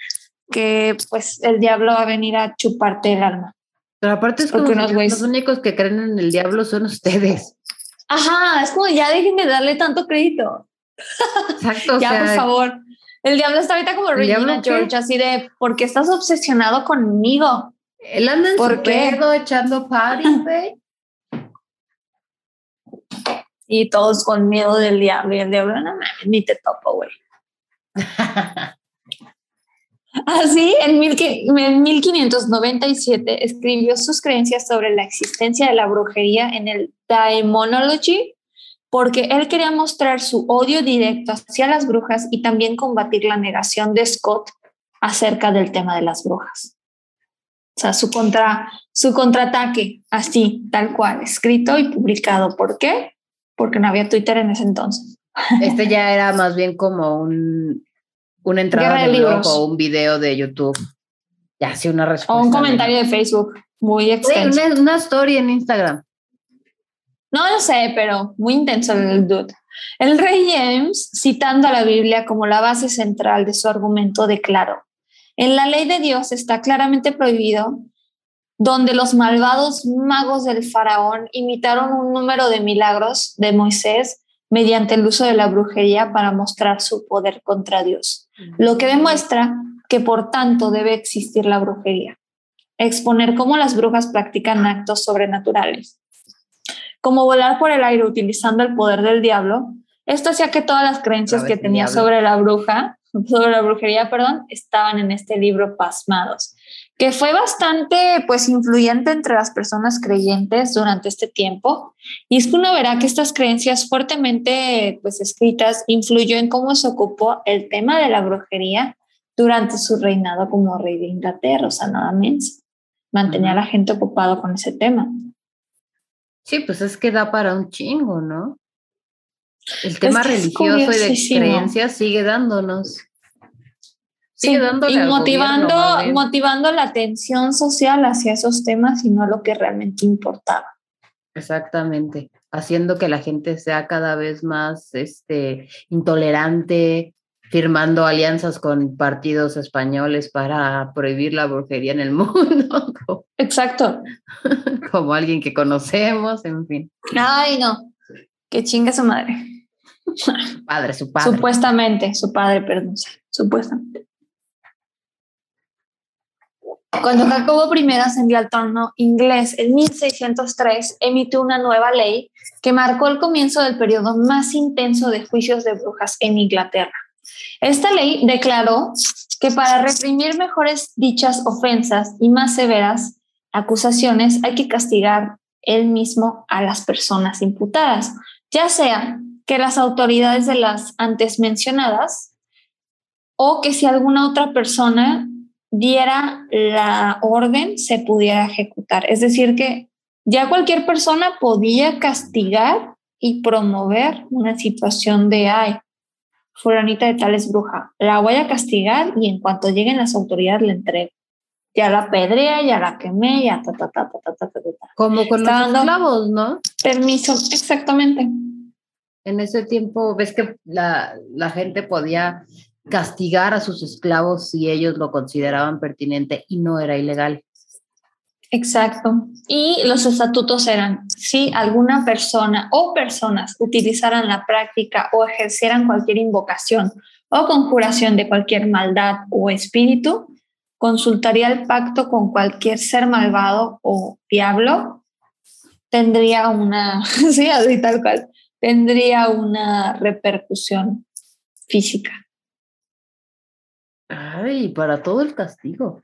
Speaker 1: que pues el diablo va a venir a chuparte el alma.
Speaker 2: Pero aparte es como los únicos que creen en el diablo son ustedes.
Speaker 1: Ajá, es como ya dejen de darle tanto crédito. Exacto. ya, por favor. El diablo está ahorita como Regina George, así de, ¿por qué estás obsesionado conmigo?
Speaker 2: Él anda en ¿Por su qué? echando party,
Speaker 1: Y todos con miedo del diablo. Y el diablo, no mames, ni te topo, güey. Así, en, en 1597 escribió sus creencias sobre la existencia de la brujería en el Daemonology porque él quería mostrar su odio directo hacia las brujas y también combatir la negación de Scott acerca del tema de las brujas. O sea, su, contra, su contraataque, así, tal cual, escrito y publicado. ¿Por qué? Porque no había Twitter en ese entonces.
Speaker 2: Este ya era más bien como un, una entrada de, blog o un video de YouTube. Ya, sí, una respuesta.
Speaker 1: O un comentario de, Facebook muy extenso.
Speaker 2: una, una story en Instagram.
Speaker 1: No lo sé, pero muy intenso el dude. El rey James, citando a la Biblia como la base central de su argumento, declaró, en la ley de Dios está claramente prohibido donde los malvados magos del faraón imitaron un número de milagros de Moisés mediante el uso de la brujería para mostrar su poder contra Dios, lo que demuestra que por tanto debe existir la brujería. Exponer cómo las brujas practican actos sobrenaturales como volar por el aire utilizando el poder del diablo, esto hacía que todas las creencias que tenía sobre la bruja, sobre la brujería, perdón, estaban en este libro pasmados, que fue bastante pues influyente entre las personas creyentes durante este tiempo. Y es que uno verá que estas creencias fuertemente pues escritas influyó en cómo se ocupó el tema de la brujería durante su reinado como rey de Inglaterra, o sea, nada menos. Mantenía a la gente ocupado con ese tema.
Speaker 2: Sí, pues es que da para un chingo, ¿no? El tema religioso y de creencias sigue dándonos.
Speaker 1: Sigue sí, y motivando, motivando la atención social hacia esos temas y no lo que realmente importaba.
Speaker 2: Exactamente, haciendo que la gente sea cada vez más este, intolerante, firmando alianzas con partidos españoles para prohibir la brujería en el mundo.
Speaker 1: Exacto.
Speaker 2: Como alguien que conocemos, en fin.
Speaker 1: Ay, no. Que chinga su madre.
Speaker 2: Su padre, su padre.
Speaker 1: Supuestamente, su padre, perdón. Supuestamente. Cuando Jacobo I ascendió al trono inglés en 1603, emitió una nueva ley que marcó el comienzo del periodo más intenso de juicios de brujas en Inglaterra. Esta ley declaró que para reprimir mejores dichas ofensas y más severas acusaciones hay que castigar él mismo a las personas imputadas, ya sea que las autoridades de las antes mencionadas o que si alguna otra persona diera la orden se pudiera ejecutar. Es decir, que ya cualquier persona podía castigar y promover una situación de, ay, fulanita de tal es bruja, la voy a castigar y en cuanto lleguen las autoridades le entrego. Ya la pedrea, ya la quemé, ya ta, ta, ta, ta, ta, ta, ta.
Speaker 2: Como con los esclavos, ¿no?
Speaker 1: Permiso, exactamente.
Speaker 2: En ese tiempo, ves que la, la gente podía castigar a sus esclavos si ellos lo consideraban pertinente y no era ilegal.
Speaker 1: Exacto. Y los estatutos eran, si alguna persona o personas utilizaran la práctica o ejercieran cualquier invocación o conjuración de cualquier maldad o espíritu, consultaría el pacto con cualquier ser malvado o diablo, tendría una, sí, tal cual, tendría una repercusión física.
Speaker 2: Ay, para todo el castigo.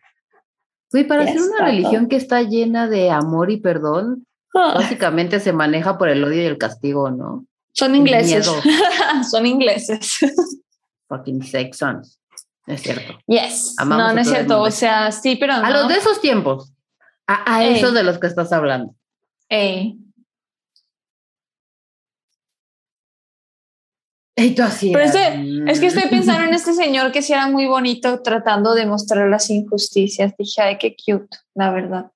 Speaker 2: Güey, para ser una religión que está llena de amor y perdón,
Speaker 1: Ah,
Speaker 2: básicamente se maneja por el odio y el castigo, ¿no?
Speaker 1: son ingleses. son ingleses.
Speaker 2: Fucking Saxons. Es cierto.
Speaker 1: Yes.
Speaker 2: Amamos
Speaker 1: no, no es cierto. O sea, sí, pero
Speaker 2: A
Speaker 1: no.
Speaker 2: los de esos tiempos. A, a esos de los que estás hablando.
Speaker 1: Ey.
Speaker 2: Y tú así.
Speaker 1: Pero. Es que estoy pensando en este señor que sí era muy bonito tratando de mostrar las injusticias. Dije, ay, qué cute, la verdad.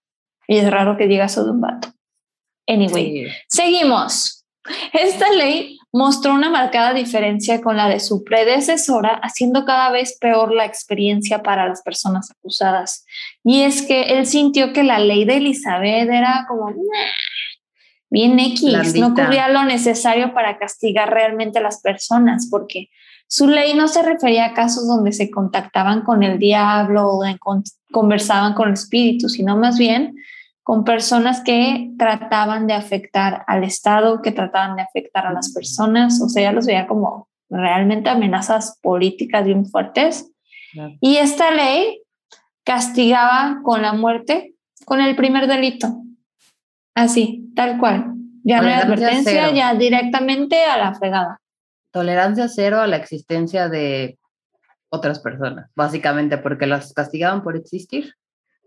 Speaker 1: Y es raro que diga eso de un vato. Anyway,
Speaker 2: Sí.
Speaker 1: seguimos. Esta ley mostró una marcada diferencia con la de su predecesora, haciendo cada vez peor la experiencia para las personas acusadas. Y es que él sintió que la ley de Elizabeth era como "Nah, bien X, no cubría lo necesario para castigar realmente a las personas, porque su ley no se refería a casos donde se contactaban con el diablo o conversaban con el espíritu, sino más bien con personas que trataban de afectar al Estado, que trataban de afectar a las personas, o sea, ya los veía como realmente amenazas políticas bien fuertes.
Speaker 2: Claro.
Speaker 1: Y esta ley castigaba con la muerte con el primer delito. Así, tal cual. Ya no hay advertencia,
Speaker 2: cero.
Speaker 1: ya directamente a la fregada.
Speaker 2: Tolerancia cero a la existencia de otras personas, básicamente porque las castigaban por existir.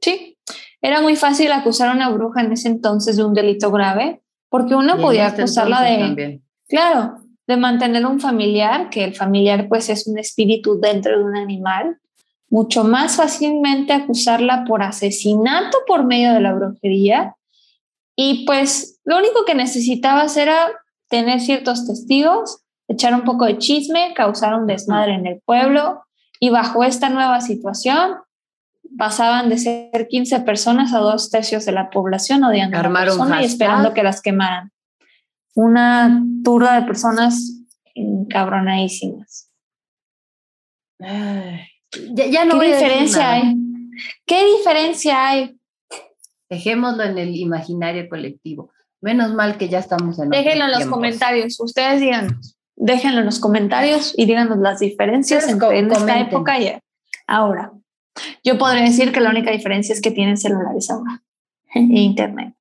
Speaker 1: Sí, era muy fácil acusar a una bruja en ese entonces de un delito grave, porque uno podía
Speaker 2: este
Speaker 1: acusarla de,
Speaker 2: también.
Speaker 1: claro, de mantener un familiar, que el familiar pues es un espíritu dentro de un animal, mucho más fácilmente acusarla por asesinato por medio de la brujería. Y pues lo único que necesitabas era tener ciertos testigos, echar un poco de chisme, causar un desmadre en el pueblo y bajo esta nueva situación pasaban de ser 15 personas a dos tercios de la población odiando a la persona y esperando que las quemaran. Una turba de personas encabronadísimas.
Speaker 2: Ay, Ya, ya no
Speaker 1: ¿Qué
Speaker 2: voy a decir
Speaker 1: diferencia
Speaker 2: nada.
Speaker 1: hay? ¿Qué diferencia hay?
Speaker 2: Dejémoslo en el imaginario colectivo. Menos mal que ya estamos en
Speaker 1: Déjenlo en los
Speaker 2: tiempos.
Speaker 1: comentarios. Ustedes díganos. Déjenlo en los comentarios y díganos las diferencias
Speaker 2: Ustedes
Speaker 1: entre
Speaker 2: co-
Speaker 1: en esta época y ahora. Yo podría decir que la única diferencia es que tienen celulares ahora e internet.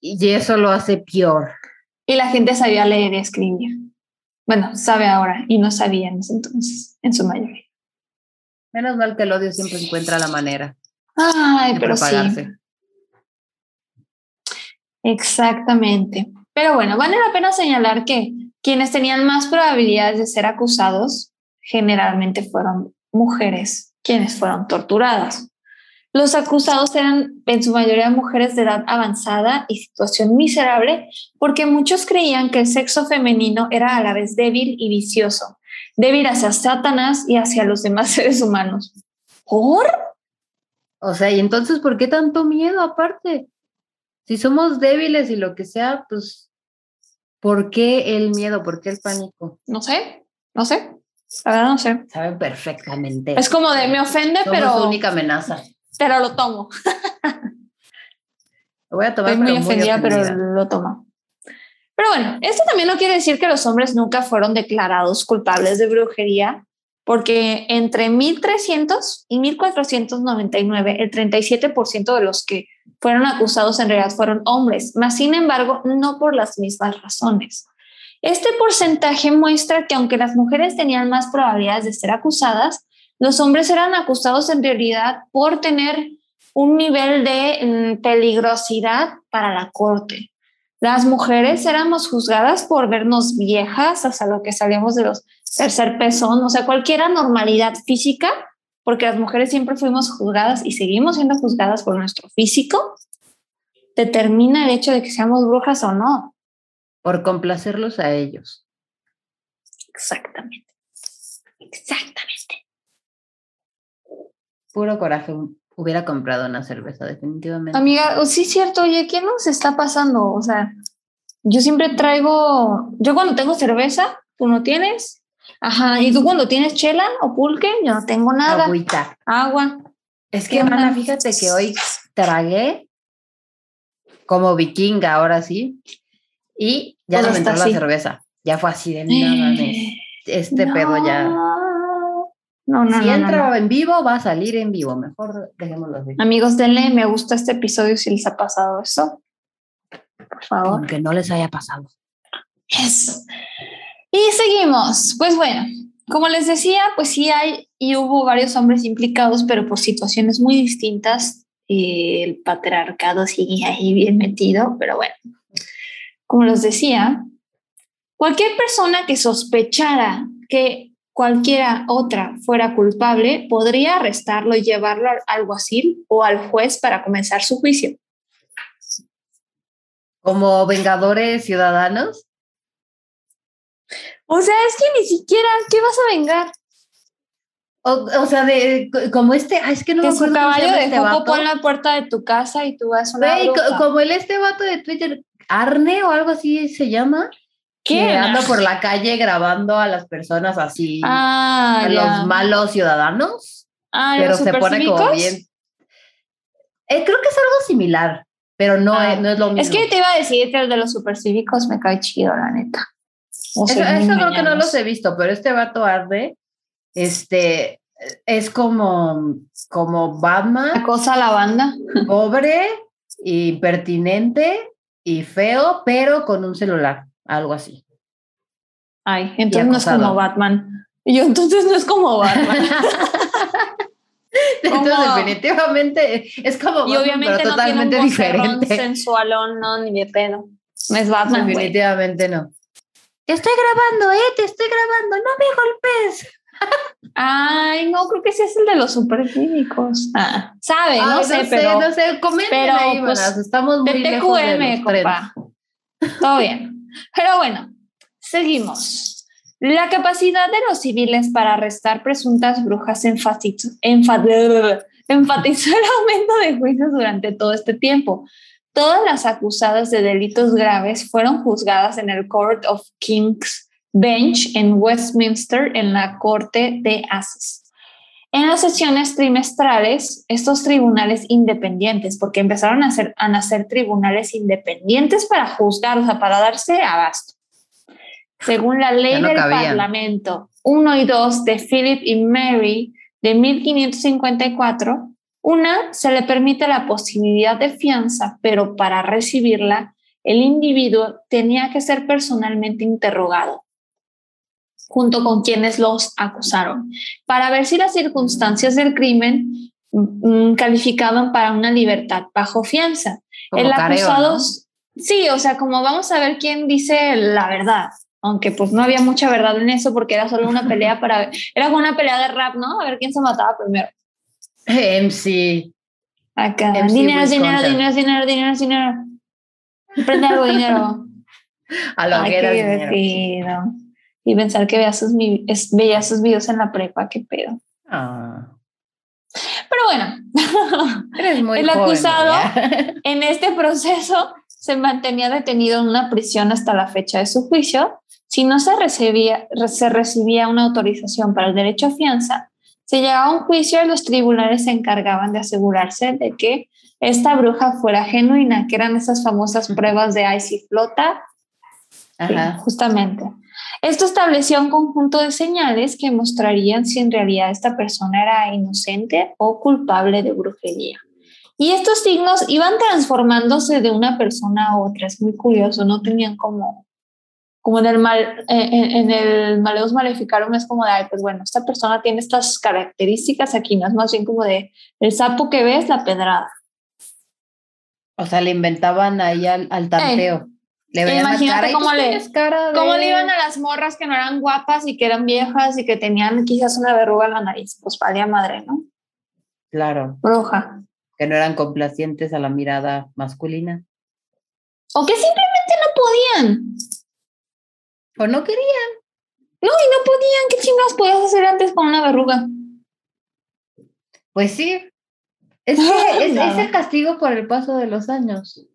Speaker 2: Y eso lo hace peor.
Speaker 1: Y la gente sabía leer y escribir. Bueno, sabe ahora y no sabía en ese entonces, en su mayoría.
Speaker 2: Menos mal que el odio siempre encuentra la manera
Speaker 1: Ay,
Speaker 2: de
Speaker 1: pero sí. Exactamente. Pero bueno, vale la pena señalar que quienes tenían más probabilidades de ser acusados generalmente fueron mujeres quienes fueron torturadas. Los acusados eran en su mayoría mujeres de edad avanzada y situación miserable porque muchos creían que el sexo femenino era a la vez débil y vicioso, débil hacia Satanás y hacia los demás seres humanos. ¿Por?
Speaker 2: O sea, y entonces, ¿por qué tanto miedo aparte? Si somos débiles y lo que sea, pues, ¿por qué el miedo? ¿Por qué el pánico?
Speaker 1: No sé, no sé. La verdad no sé.
Speaker 2: Saben perfectamente.
Speaker 1: Es como de me ofende,
Speaker 2: Somos
Speaker 1: pero,
Speaker 2: su única amenaza.
Speaker 1: pero lo tomo.
Speaker 2: Lo voy a tomar
Speaker 1: Estoy muy
Speaker 2: pero
Speaker 1: ofendida, pero
Speaker 2: ofendida.
Speaker 1: lo tomo. Pero bueno, esto también no quiere decir que los hombres nunca fueron declarados culpables de brujería, porque entre 1300 y 1499, el 37% de los que fueron acusados en realidad fueron hombres, más sin embargo, no por las mismas razones. Este porcentaje muestra que aunque las mujeres tenían más probabilidades de ser acusadas, los hombres eran acusados en realidad por tener un nivel de mm, peligrosidad para la corte. Las mujeres éramos juzgadas por vernos viejas, hasta lo que salíamos de los tercer pezón, o sea, cualquier anormalidad física, porque las mujeres siempre fuimos juzgadas y seguimos siendo juzgadas por nuestro físico, determina el hecho de que seamos brujas o no.
Speaker 2: Por complacerlos a ellos.
Speaker 1: Exactamente. Exactamente.
Speaker 2: Puro coraje. Hubiera comprado una cerveza, definitivamente.
Speaker 1: Amiga, sí es cierto, oye, ¿qué nos está pasando? O sea, yo siempre traigo, yo cuando tengo cerveza, tú no tienes. Ajá, y tú cuando tienes chela o pulque, yo no tengo nada.
Speaker 2: Agüita.
Speaker 1: Agua.
Speaker 2: Es
Speaker 1: ¿Qué
Speaker 2: que,
Speaker 1: onda?
Speaker 2: mana, fíjate que hoy tragué como vikinga, ahora sí, y ya no me entró la cerveza. Ya fue así de nada, mames. Este pedo ya.
Speaker 1: No, no,
Speaker 2: no. No, si entra en vivo, va a salir en vivo. Mejor dejémoslo así.
Speaker 1: Amigos, denle me gusta este episodio si les ha pasado eso. Por favor.
Speaker 2: Aunque no les haya pasado.
Speaker 1: Yes. Y seguimos. Pues bueno, como les decía, pues sí hay y hubo varios hombres implicados, pero por situaciones muy distintas. el patriarcado sigue ahí bien metido, pero bueno, como les decía, cualquier persona que sospechara que cualquiera otra fuera culpable podría arrestarlo y llevarlo al alguacil o al juez para comenzar su juicio.
Speaker 2: ¿Como vengadores ciudadanos?
Speaker 1: O sea, es que ni siquiera, ¿qué vas a vengar?
Speaker 2: O, sea, de, como este, es que no
Speaker 1: que su caballo de este en la puerta de tu casa y tú vas a
Speaker 2: una como el este vato de Twitter, Arne o algo así se llama. Que anda por la calle grabando a las personas así, ah, a los malos ciudadanos. Ah, pero se pone como bien. Eh, creo que es algo similar, pero no, ah, es, no es lo mismo.
Speaker 1: Es que te iba a decir que el de los supercívicos me cae chido, la neta.
Speaker 2: Eso, creo que no los he visto, pero este vato arde, este, es como, como Batman.
Speaker 1: cosa a la banda.
Speaker 2: Pobre, impertinente y feo, pero con un celular algo así.
Speaker 1: Ay, entonces no es como Batman. Y yo, entonces no es como Batman.
Speaker 2: entonces, definitivamente es como
Speaker 1: y obviamente pero totalmente no tiene un diferente. sensualón, no, ni de pedo. No es Batman.
Speaker 2: Definitivamente no. Te estoy grabando, eh, te estoy grabando, no me golpes.
Speaker 1: Ay, no, creo que ese es el de los supercívicos. Ah, sabe, no, sé,
Speaker 2: sé,
Speaker 1: pero.
Speaker 2: No sé, pero, ahí, pues, estamos muy lejos de los
Speaker 1: Todo bien. Pero bueno, seguimos. La capacidad de los civiles para arrestar presuntas brujas enfatizó, enfatizó el aumento de juicios durante todo este tiempo. Todas las acusadas de delitos graves fueron juzgadas en el Court of King's Bench en Westminster, en la Corte de Ases. En las sesiones trimestrales, estos tribunales independientes, porque empezaron a, ser, a nacer tribunales independientes para juzgar, o sea, para darse abasto. Según la ley del Parlamento 1 y 2 de Philip y Mary de 1554, una se le permite la posibilidad de fianza, pero para recibirla, el individuo tenía que ser personalmente interrogado junto con quienes los acusaron, para ver si las circunstancias del crimen mm, calificaban para una libertad bajo fianza. el acusado, sí, o sea, como vamos a ver quién dice la verdad, aunque pues no había mucha verdad en eso porque era solo una pelea para, era como una pelea de rap, ¿no? A ver quién se mataba primero.
Speaker 2: MC.
Speaker 1: Acá, dinero, dinero, dinero, dinero, dinero, dinero. Prende algo dinero.
Speaker 2: A lo que era dinero
Speaker 1: y pensar que veía sus, veía sus videos en la prepa, qué pedo. Ah. Pero bueno, el acusado en este proceso se mantenía detenido en una prisión hasta la fecha de su juicio. Si no se recibía, se recibía una autorización para el derecho a fianza, se llegaba a un juicio y los tribunales se encargaban de asegurarse de que esta bruja fuera genuina, que eran esas famosas pruebas de ice y flota. justamente. Esto estableció un conjunto de señales que mostrarían si en realidad esta persona era inocente o culpable de brujería. Y estos signos iban transformándose de una persona a otra. Es muy curioso, no tenían como, como en el mal, en, el Maleus Maleficarum es como de, pues bueno, esta persona tiene estas características aquí, no es más bien como de el sapo que ves, la pedrada.
Speaker 2: O sea, le inventaban ahí al, al tanteo.
Speaker 1: Le Imagínate cómo le, cómo le iban a las morras que no eran guapas y que eran viejas y que tenían quizás una verruga en la nariz. Pues valía madre, ¿no?
Speaker 2: Claro.
Speaker 1: Bruja.
Speaker 2: Que no eran complacientes a la mirada masculina.
Speaker 1: O que simplemente no podían.
Speaker 2: O no querían.
Speaker 1: No, y no podían. ¿Qué chingados podías hacer antes con una verruga?
Speaker 2: Pues sí. Es que es, es el castigo por el paso de los años.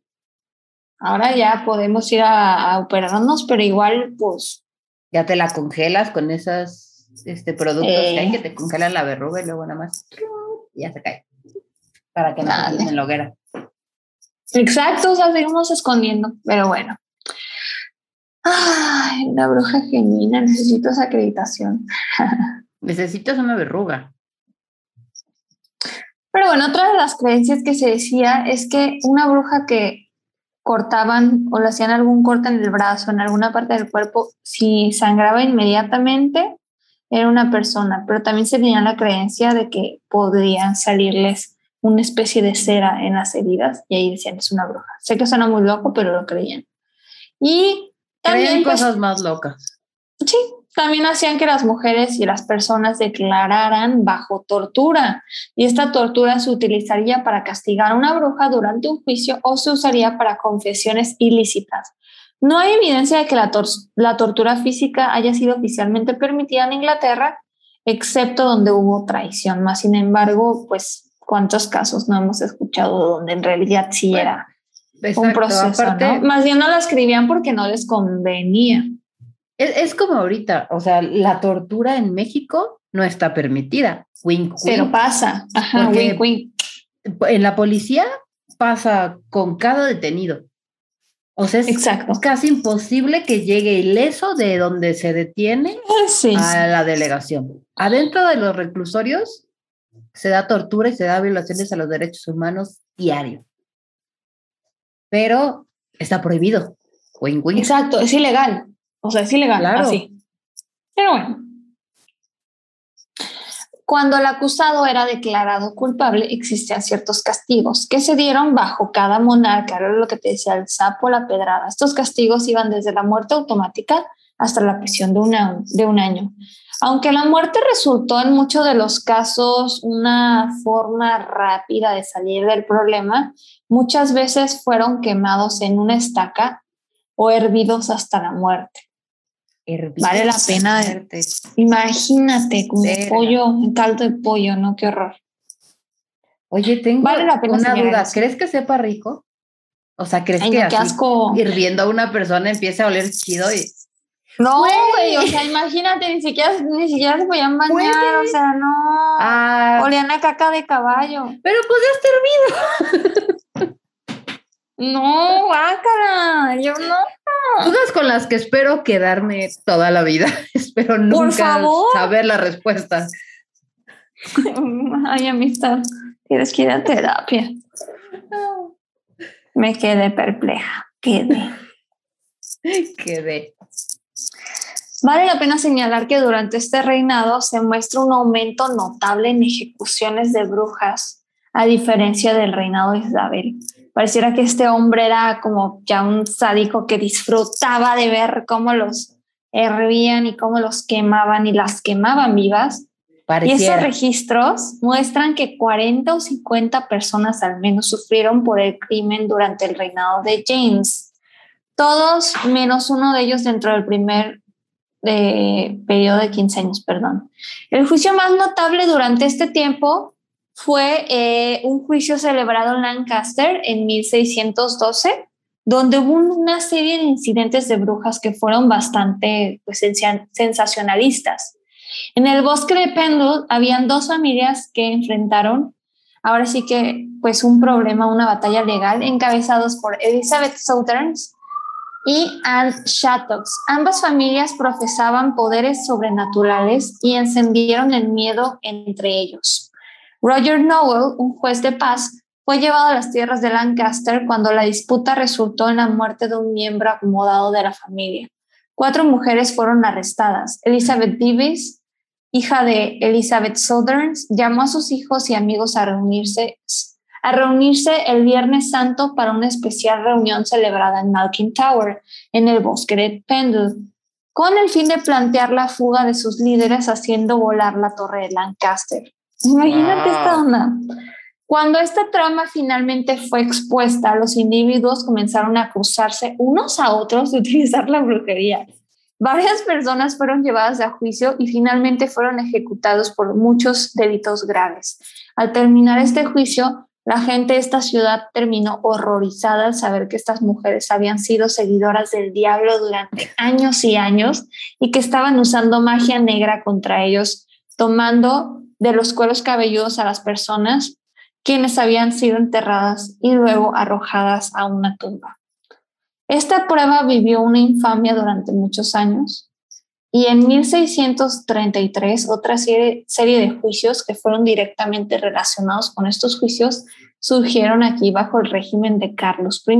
Speaker 1: Ahora ya podemos ir a, operarnos, pero igual, pues.
Speaker 2: Ya te la congelas con esos este, productos que hay que te congelan la verruga y luego nada más ya se cae. Para que no se en la hoguera.
Speaker 1: Exacto, o sea, seguimos escondiendo, pero bueno. Ay, una bruja genuina, necesito esa acreditación.
Speaker 2: Necesitas una verruga.
Speaker 1: Pero bueno, otra de las creencias que se decía es que una bruja que cortaban o le hacían algún corte en el brazo, en alguna parte del cuerpo, si sangraba inmediatamente, era una persona, pero también se tenía la creencia de que podrían salirles una especie de cera en las heridas y ahí decían es una bruja. Sé que suena muy loco, pero lo creían. Y también
Speaker 2: pues, cosas más locas.
Speaker 1: Sí, también hacían que las mujeres y las personas declararan bajo tortura y esta tortura se utilizaría para castigar a una bruja durante un juicio o se usaría para confesiones ilícitas. No hay evidencia de que la, la tortura física haya sido oficialmente permitida en Inglaterra, excepto donde hubo traición. Más sin embargo, pues, ¿cuántos casos no hemos escuchado donde en realidad sí era un proceso? Más bien no la escribían porque no les convenía.
Speaker 2: Es, como ahorita, o sea, la tortura en México no está permitida. Wink,
Speaker 1: Pero pasa. Ajá, wink, wink.
Speaker 2: En la policía pasa con cada detenido. O sea, es Exacto. casi imposible que llegue ileso de donde se detiene a la delegación. Adentro de los reclusorios se da tortura y se da violaciones a los derechos humanos diario. Pero está prohibido.
Speaker 1: Exacto, es ilegal. O sea, es ilegal, así. Pero bueno. Cuando el acusado era declarado culpable, existían ciertos castigos que se dieron bajo cada monarca, era lo que te decía el sapo, la pedrada. Estos castigos iban desde la muerte automática hasta la prisión de, una, de un año. Aunque la muerte resultó en muchos de los casos una forma rápida de salir del problema, muchas veces fueron quemados en una estaca o hervidos hasta la muerte vale la pena. Imagínate, como pollo, un caldo de pollo, ¿no? Qué horror.
Speaker 2: Oye, tengo una duda. ¿Crees que sepa rico? O sea, ¿crees que así, hirviendo a una persona empieza a oler chido y...
Speaker 1: No, güey, o sea, imagínate, ni siquiera, ni siquiera se podían bañar, o sea, no. Ah. Olían a caca de caballo.
Speaker 2: Pero pues ya está hervido.
Speaker 1: no, guácala, yo no.
Speaker 2: Dudas con las que espero quedarme toda la vida. espero nunca saber la respuesta.
Speaker 1: Ay, amistad, tienes que ir a terapia. Me quedé perpleja. Quedé.
Speaker 2: Quedé.
Speaker 1: Vale la pena señalar que durante este reinado se muestra un aumento notable en ejecuciones de brujas, a diferencia del reinado de Isabel pareciera que este hombre era como ya un sádico que disfrutaba de ver cómo los hervían y cómo los quemaban y las quemaban vivas. Y esos registros muestran que 40 o 50 personas al menos sufrieron por el crimen durante el reinado de James. Todos menos uno de ellos dentro del primer eh, periodo de 15 años, perdón. El juicio más notable durante este tiempo fue eh, un juicio celebrado en Lancaster en 1612, donde hubo una serie de incidentes de brujas que fueron bastante pues, sensacionalistas. En el bosque de Pendle habían dos familias que enfrentaron, ahora sí que, pues un problema, una batalla legal, encabezados por Elizabeth Southerns y Anne Shattox. Ambas familias profesaban poderes sobrenaturales y encendieron el miedo entre ellos. Roger Nowell, un juez de paz, fue llevado a las tierras de Lancaster cuando la disputa resultó en la muerte de un miembro acomodado de la familia. Cuatro mujeres fueron arrestadas. Elizabeth Davis, hija de Elizabeth Southerns, llamó a sus hijos y amigos a reunirse, a reunirse el Viernes Santo para una especial reunión celebrada en Malkin Tower, en el bosque de Pendle, con el fin de plantear la fuga de sus líderes haciendo volar la torre de Lancaster. Imagínate esta onda. Cuando esta trama finalmente fue expuesta, los individuos comenzaron a acusarse unos a otros de utilizar la brujería. Varias personas fueron llevadas a juicio y finalmente fueron ejecutados por muchos delitos graves. Al terminar este juicio, la gente de esta ciudad terminó horrorizada al saber que estas mujeres habían sido seguidoras del diablo durante años y años y que estaban usando magia negra contra ellos, tomando de los cueros cabelludos a las personas quienes habían sido enterradas y luego arrojadas a una tumba. Esta prueba vivió una infamia durante muchos años y en 1633 otra serie, de juicios que fueron directamente relacionados con estos juicios surgieron aquí bajo el régimen de Carlos I.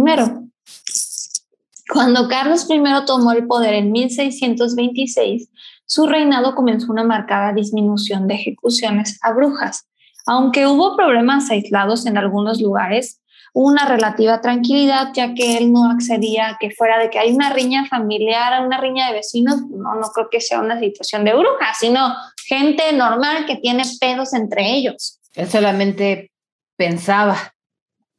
Speaker 1: Cuando Carlos I tomó el poder en 1626, su reinado comenzó una marcada disminución de ejecuciones a brujas. Aunque hubo problemas aislados en algunos lugares, una relativa tranquilidad, ya que él no accedía a que fuera de que hay una riña familiar, una riña de vecinos, no, no creo que sea una situación de brujas, sino gente normal que tiene pedos entre ellos.
Speaker 2: Él solamente pensaba.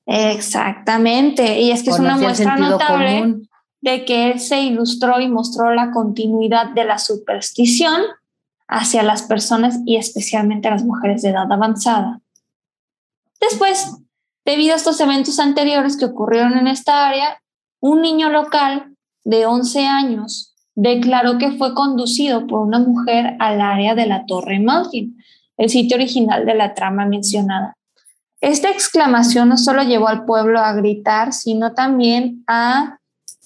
Speaker 1: Exactamente, y es que es una muestra notable de que él se ilustró y mostró la continuidad de la superstición hacia las personas y especialmente a las mujeres de edad avanzada. Después, debido a estos eventos anteriores que ocurrieron en esta área, un niño local de 11 años declaró que fue conducido por una mujer al área de la Torre Malkin, el sitio original de la trama mencionada. Esta exclamación no solo llevó al pueblo a gritar, sino también a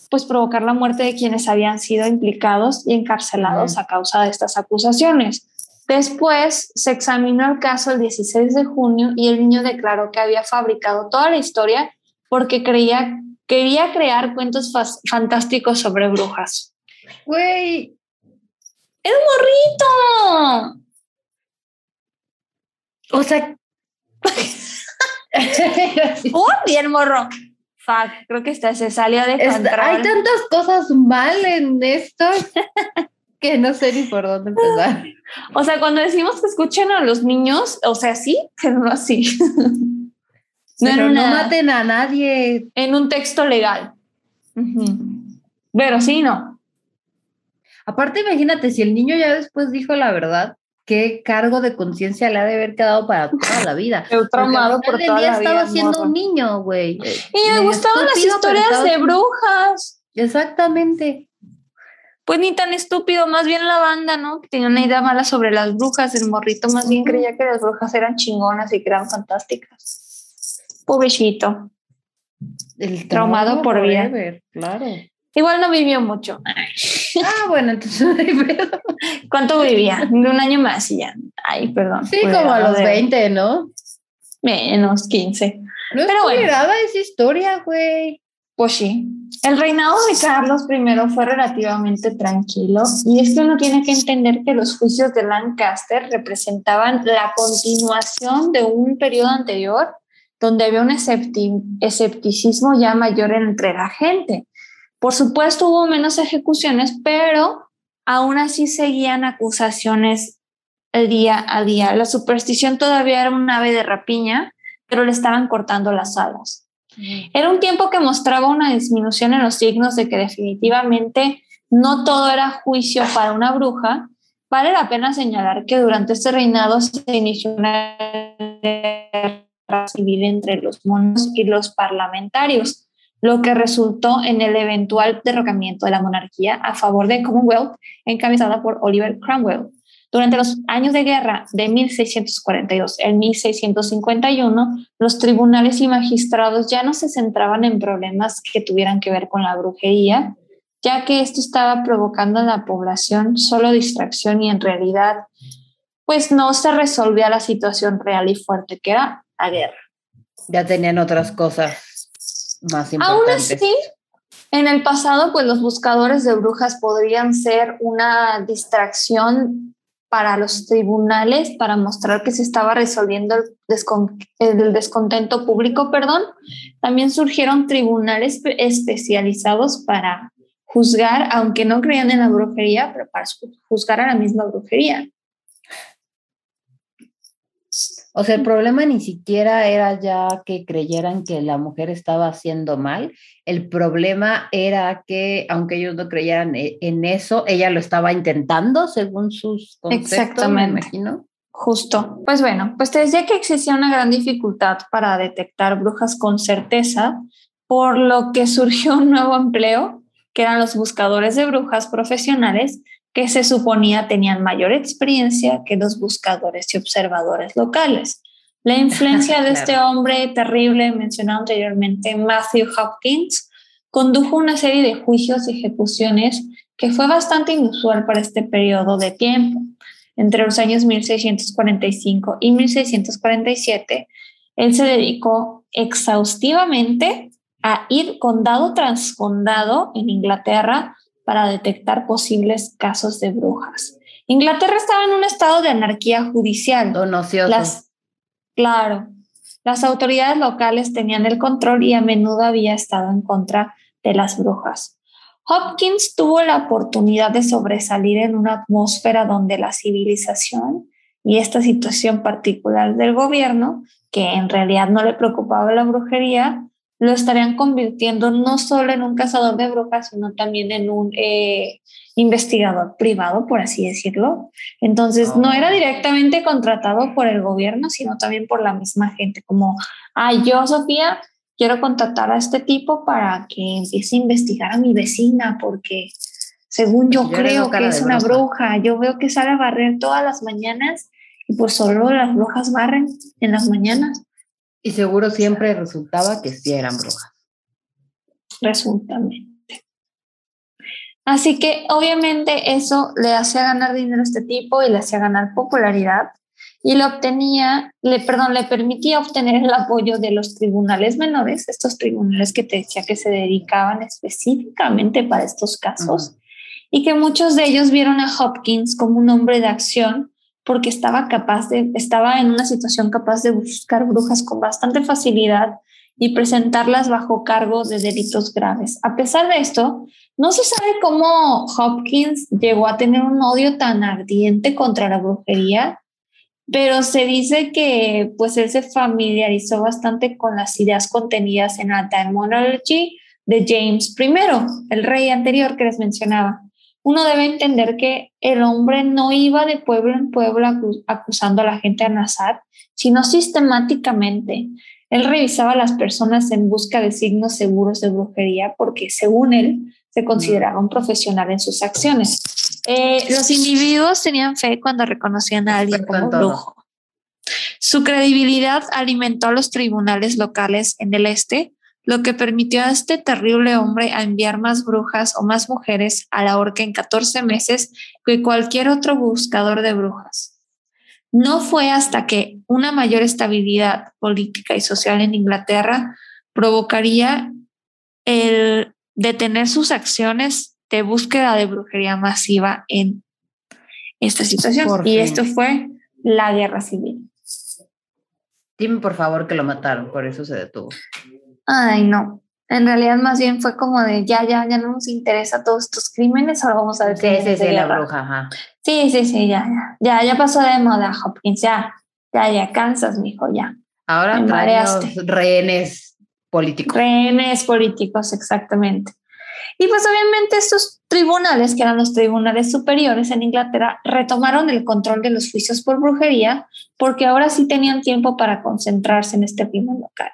Speaker 1: pues provocar la muerte de quienes habían sido implicados y encarcelados a causa de estas acusaciones. Después se examinó el caso el 16 de junio y el niño declaró que había fabricado toda la historia porque creía, quería crear cuentos fantásticos sobre brujas.
Speaker 2: Güey.
Speaker 1: ¡Es morrito!
Speaker 2: O sea,
Speaker 1: ¡Oh, bien morro! Fuck, creo que esta se salió de control.
Speaker 2: hay tantas cosas mal en esto que no sé ni por dónde empezar.
Speaker 1: O sea, cuando decimos que escuchen a los niños, o sea, sí, pero no así.
Speaker 2: no, no maten a nadie.
Speaker 1: En un texto legal. Pero sí, no.
Speaker 2: Aparte, imagínate, si el niño ya después dijo la verdad, qué cargo de conciencia le ha de haber quedado para toda la vida.
Speaker 1: El traumado por toda
Speaker 2: día estaba siendo un niño, güey.
Speaker 1: Y me gustaban las historias de brujas.
Speaker 2: Exactamente.
Speaker 1: Pues ni tan estúpido, más bien la banda, ¿no? Que tenía una idea mala sobre las brujas. El morrito más bien creía que las brujas eran chingonas y que eran fantásticas. Pobrecito. El traumado por vida.
Speaker 2: Claro.
Speaker 1: Igual no vivió mucho.
Speaker 2: Ah, bueno, entonces
Speaker 1: ¿Cuánto vivía? De un año más y ya. Ay, perdón.
Speaker 2: Sí, como a los 20, ¿no?
Speaker 1: Menos 15.
Speaker 2: No Pero bueno. esa historia, güey.
Speaker 1: Pues sí. El reinado de Carlos I fue relativamente tranquilo y es que uno tiene que entender que los juicios de Lancaster representaban la continuación de un periodo anterior donde había un escepticismo ya mayor entre la gente. Por supuesto, hubo menos ejecuciones, pero aún así seguían acusaciones el día a día. La superstición todavía era un ave de rapiña, pero le estaban cortando las alas. Era un tiempo que mostraba una disminución en los signos de que definitivamente no todo era juicio para una bruja. Vale la pena señalar que durante este reinado se inició una guerra civil entre los monos y los parlamentarios lo que resultó en el eventual derrocamiento de la monarquía a favor de Commonwealth, encabezada por Oliver Cromwell. Durante los años de guerra de 1642 al 1651, los tribunales y magistrados ya no se centraban en problemas que tuvieran que ver con la brujería, ya que esto estaba provocando en la población solo distracción y en realidad pues no se resolvía la situación real y fuerte que era la guerra.
Speaker 2: Ya tenían otras cosas más
Speaker 1: Aún así, en el pasado, pues los buscadores de brujas podrían ser una distracción para los tribunales para mostrar que se estaba resolviendo el, descontento público, perdón. También surgieron tribunales especializados para juzgar, aunque no creían en la brujería, pero para juzgar a la misma brujería.
Speaker 2: O sea, el problema ni siquiera era ya que creyeran que la mujer estaba haciendo mal, el problema era que, aunque ellos no creyeran e, en eso, ella lo estaba intentando según sus conceptos, Exactamente. me imagino.
Speaker 1: Justo. Pues bueno, pues te decía que existía una gran dificultad para detectar brujas con certeza, por lo que surgió un nuevo empleo, que eran los buscadores de brujas profesionales, que se suponía tenían mayor experiencia que los buscadores y observadores locales. La influencia de este hombre terrible mencionado anteriormente, Matthew Hopkins, condujo una serie de juicios y ejecuciones que fue bastante inusual para este periodo de tiempo. Entre los años 1645 y 1647, él se dedicó exhaustivamente a ir condado tras condado en Inglaterra para detectar posibles casos de brujas. Inglaterra estaba en un estado de anarquía judicial. Las, claro, las autoridades locales tenían el control y a menudo había estado en contra de las brujas. Hopkins tuvo la oportunidad de sobresalir en una atmósfera donde la civilización y esta situación particular del gobierno, que en realidad no le preocupaba la brujería, lo estarían convirtiendo no solo en un cazador de brujas, sino también en un eh, investigador privado, por así decirlo. Entonces, no era ah. directamente contratado por el gobierno, sino también por la misma gente, como, ah, yo, Sofía, quiero contratar a este tipo para que empiece a investigar a mi vecina, porque según yo, creo que es una bruja. yo veo que sale a barrer todas las mañanas y pues solo las brujas barren en las mañanas.
Speaker 2: Y seguro siempre resultaba que sí eran brujas.
Speaker 1: Resultamente. Así que obviamente eso le hacía ganar dinero a este tipo y le hacía ganar popularidad y le obtenía, le, perdón, le permitía obtener el apoyo de los tribunales menores, estos tribunales que te decía que se dedicaban específicamente para estos casos y que muchos de ellos vieron a Hopkins como un hombre de acción porque estaba capaz de, estaba en una situación capaz de buscar brujas con bastante facilidad y presentarlas bajo cargo de delitos graves. A pesar de esto, no se sabe cómo Hopkins llegó a tener un odio tan ardiente contra la brujería, pero se dice que pues él se familiarizó bastante con las ideas contenidas en la Demonology de James I, el rey anterior que les mencionaba. Uno debe entender que el hombre no iba de pueblo en pueblo acusando a la gente al azar, sino sistemáticamente. Él revisaba a las personas en busca de signos seguros de brujería porque, según él, se consideraba un profesional en sus acciones. Eh, los individuos tenían fe cuando reconocían a alguien como brujo. Su credibilidad alimentó a los tribunales locales en el este, lo que permitió a este terrible hombre a enviar más brujas o más mujeres a la horca en 14 meses que cualquier otro buscador de brujas. No fue hasta que una mayor estabilidad política y social en Inglaterra provocaría el detener sus acciones de búsqueda de brujería masiva en esta situación. y esto fue la guerra civil.
Speaker 2: Dime por favor que lo mataron, por eso se detuvo.
Speaker 1: Ay, no. En realidad más bien fue como de ya, ya, ya no nos interesa todos estos crímenes, ahora vamos a ver.
Speaker 2: Sí, sí, sí, la bruja, ajá.
Speaker 1: Sí, sí, sí, ya, ya, ya, pasó de moda, Hopkins, ya, ya, ya, cansas, mijo, ya.
Speaker 2: Ahora traemos rehenes políticos.
Speaker 1: Rehenes políticos, exactamente. Y pues obviamente estos tribunales, que eran los tribunales superiores en Inglaterra, retomaron el control de los juicios por brujería porque ahora sí tenían tiempo para concentrarse en este primer local.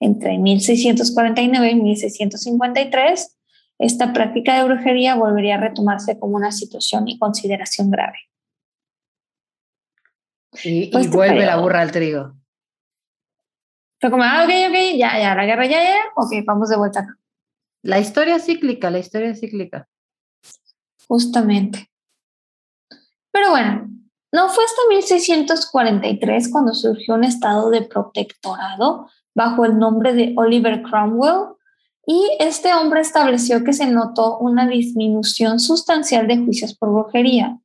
Speaker 1: Entre 1649 y 1653, esta práctica de brujería volvería a retomarse como una situación y consideración grave.
Speaker 2: Y, pues vuelve la burra al trigo.
Speaker 1: Fue como, ah, ok, ok, ya, ya, la guerra ya, ya, ok, vamos de vuelta acá.
Speaker 2: La historia cíclica, la historia cíclica.
Speaker 1: Justamente. Pero bueno, no fue hasta 1643 cuando surgió un estado de protectorado bajo el nombre de Oliver Cromwell, y este hombre estableció que se notó una disminución sustancial de juicios por brujería.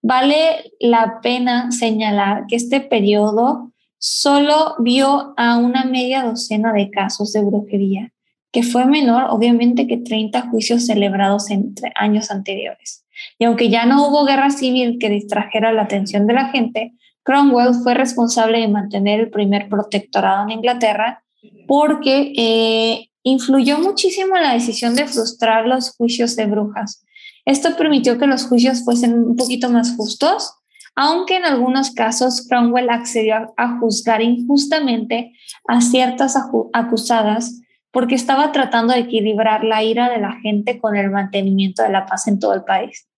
Speaker 1: Vale la pena señalar que este periodo solo vio a una media docena de casos de brujería, que fue menor obviamente que 30 juicios celebrados entre años anteriores. Y aunque ya no hubo guerra civil que distrajera la atención de la gente, Cromwell fue responsable de mantener el primer protectorado en Inglaterra porque eh, influyó muchísimo en la decisión de frustrar los juicios de brujas. Esto permitió que los juicios fuesen un poquito más justos, aunque en algunos casos Cromwell accedió a juzgar injustamente a ciertas acusadas porque estaba tratando de equilibrar la ira de la gente con el mantenimiento de la paz en todo el país.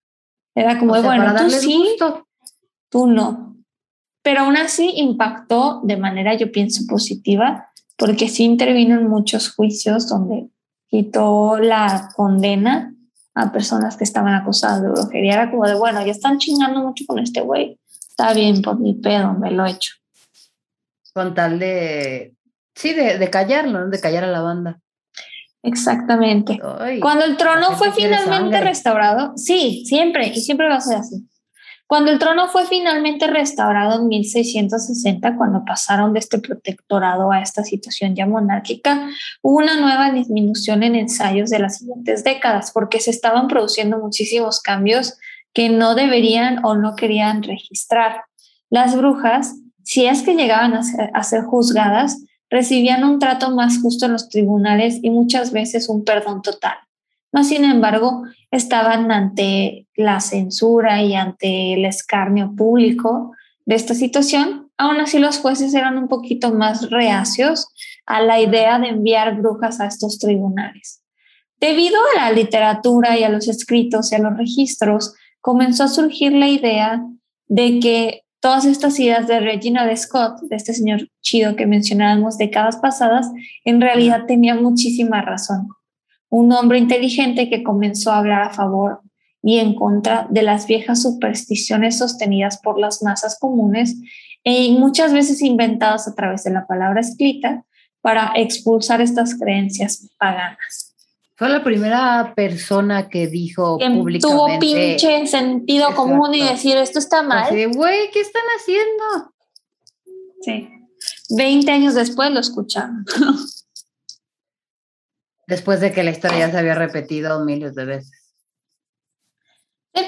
Speaker 1: Era como, bueno, tú sí, tú no. Pero aún así impactó de manera, yo pienso, positiva porque sí intervino en muchos juicios donde quitó la condena a personas que estaban acusadas de brujería. Era como de, bueno, ya están chingando mucho con este güey. Está bien, por mi pedo, me lo he hecho.
Speaker 2: Con tal de, sí, de, de callarlo, de callar a la banda.
Speaker 1: Exactamente. Cuando el trono fue finalmente restaurado, sí, siempre, y siempre va a ser así. Cuando el trono fue finalmente restaurado en 1660, cuando pasaron de este protectorado a esta situación ya monárquica, hubo una nueva disminución en ensayos de las siguientes décadas, porque se estaban produciendo muchísimos cambios que no deberían o no querían registrar. Las brujas, si es que llegaban a ser, a ser juzgadas, recibían un trato más justo en los tribunales y muchas veces un perdón total. Más sin embargo, estaban ante la censura y ante el escarnio público de esta situación. Aún así, los jueces eran un poquito más reacios a la idea de enviar brujas a estos tribunales. Debido a la literatura y a los escritos y a los registros, comenzó a surgir la idea de que todas estas ideas de Regina de Scott, de este señor chido que mencionábamos décadas pasadas, en realidad tenía muchísima razón. Un hombre inteligente que comenzó a hablar a favor y en contra de las viejas supersticiones sostenidas por las masas comunes e muchas veces inventadas a través de la palabra escrita para expulsar estas creencias paganas.
Speaker 2: Fue la primera persona que dijo que públicamente.
Speaker 1: Tuvo pinche sentido común y decir esto está mal.
Speaker 2: Güey, ¿qué están haciendo?
Speaker 1: Sí. Veinte años después lo escucharon.
Speaker 2: Después de que la historia ya se había repetido miles de veces. Sí.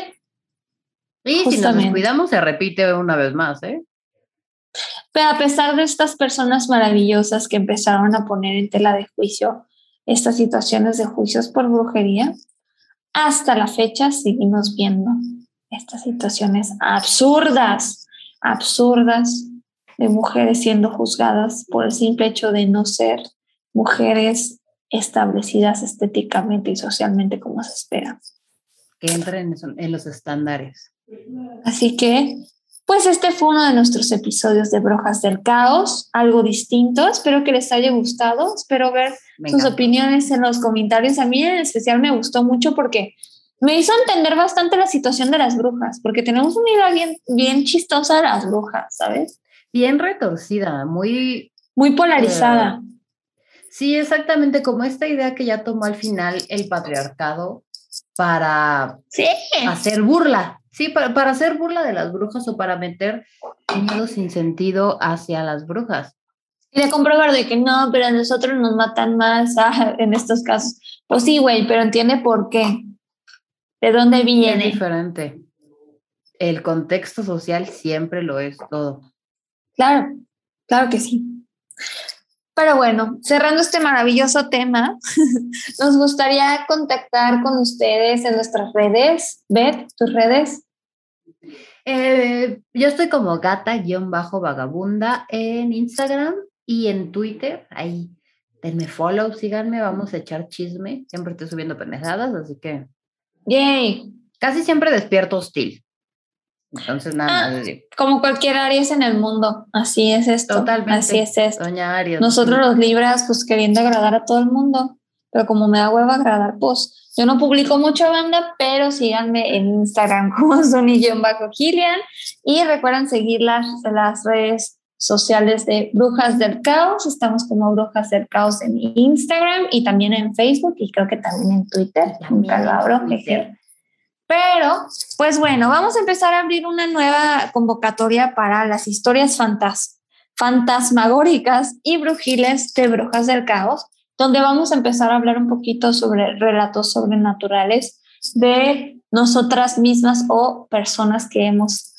Speaker 2: Y si nos cuidamos, se repite una vez más, ¿eh?
Speaker 1: Pero a pesar de estas personas maravillosas que empezaron a poner en tela de juicio estas situaciones de juicios por brujería, hasta la fecha seguimos viendo estas situaciones absurdas, absurdas de mujeres siendo juzgadas por el simple hecho de no ser mujeres establecidas estéticamente y socialmente como se espera.
Speaker 2: Que entren en los estándares.
Speaker 1: Así que pues este fue uno de nuestros episodios de Brojas del Caos, algo distinto. Espero que les haya gustado. Espero ver sus opiniones en los comentarios. A mí en especial me gustó mucho porque me hizo entender bastante la situación de las brujas, porque tenemos una idea bien, bien chistosa de las brujas, ¿sabes?
Speaker 2: Bien retorcida, muy...
Speaker 1: Muy polarizada.
Speaker 2: Eh, sí, exactamente, como esta idea que ya tomó al final el patriarcado para hacer burla Sí, para, hacer burla de las brujas o para meter miedo sin sentido hacia las brujas.
Speaker 1: Y de comprobar de que no, pero a nosotros nos matan más ah, en estos casos. Pues sí, güey, pero entiende por qué. ¿De dónde viene?
Speaker 2: Es diferente. El contexto social siempre lo es todo.
Speaker 1: Claro, claro que sí. Pero bueno, cerrando este maravilloso tema, nos gustaría contactar con ustedes en nuestras redes. Beth, tus redes.
Speaker 2: Eh, yo estoy como gata-vagabunda en Instagram y en Twitter. Ahí denme follow, síganme, vamos a echar chisme. Siempre estoy subiendo pendejadas, así que.
Speaker 1: Yay.
Speaker 2: Casi siempre despierto hostil. Entonces, nada ah,
Speaker 1: Como cualquier Aries en el mundo. Así es esto. Totalmente. Así es esto.
Speaker 2: Doña Aries.
Speaker 1: Nosotros los Libras, pues queriendo agradar a todo el mundo. Pero como me da hueva agradar, pues yo no publico mucha banda, pero síganme en Instagram como Gillian y recuerden seguir las, las redes sociales de Brujas del Caos. Estamos como Brujas del Caos en Instagram y también en Facebook y creo que también en Twitter. Nunca lo abro. Pero, pues bueno, vamos a empezar a abrir una nueva convocatoria para las historias fantas fantasmagóricas y brujiles de Brujas del Caos donde vamos a empezar a hablar un poquito sobre relatos sobrenaturales de nosotras mismas o personas que hemos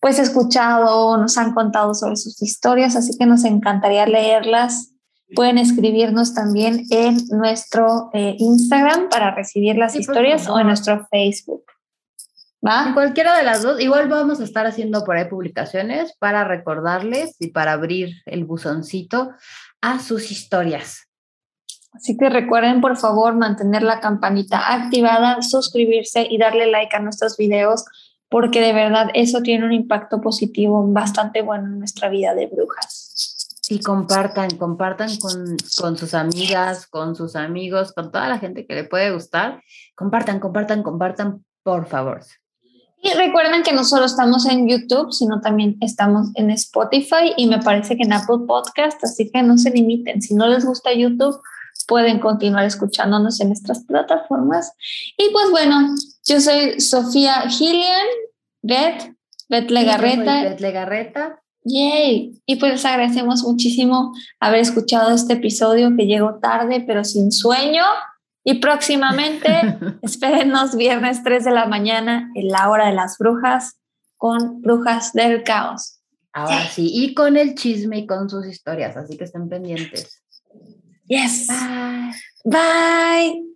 Speaker 1: pues escuchado o nos han contado sobre sus historias, así que nos encantaría leerlas. Pueden escribirnos también en nuestro eh, Instagram para recibir las historias o en nuestro Facebook.
Speaker 2: ¿Va? En cualquiera de las dos, igual vamos a estar haciendo por ahí publicaciones para recordarles y para abrir el buzoncito a sus historias.
Speaker 1: Así que recuerden, por favor, mantener la campanita activada, suscribirse y darle like a nuestros videos, porque de verdad eso tiene un impacto positivo bastante bueno en nuestra vida de brujas.
Speaker 2: Sí, compartan, compartan con, con sus amigas, con sus amigos, con toda la gente que le puede gustar. Compartan, compartan, compartan, por favor.
Speaker 1: Y recuerden que no solo estamos en YouTube, sino también estamos en Spotify y me parece que en Apple Podcast, así que no se limiten. Si no les gusta YouTube, pueden continuar escuchándonos en nuestras plataformas. Y pues bueno, yo soy Sofía Gillian, Beth, Beth Legarreta.
Speaker 2: Beth Legarreta.
Speaker 1: Yay. Y pues les agradecemos muchísimo haber escuchado este episodio que llegó tarde, pero sin sueño. Y próximamente, espérenos viernes 3 de la mañana en la hora de las brujas con Brujas del Caos.
Speaker 2: Ahora sí, y con el chisme y con sus historias, así que estén pendientes.
Speaker 1: Yes. Bye. Bye.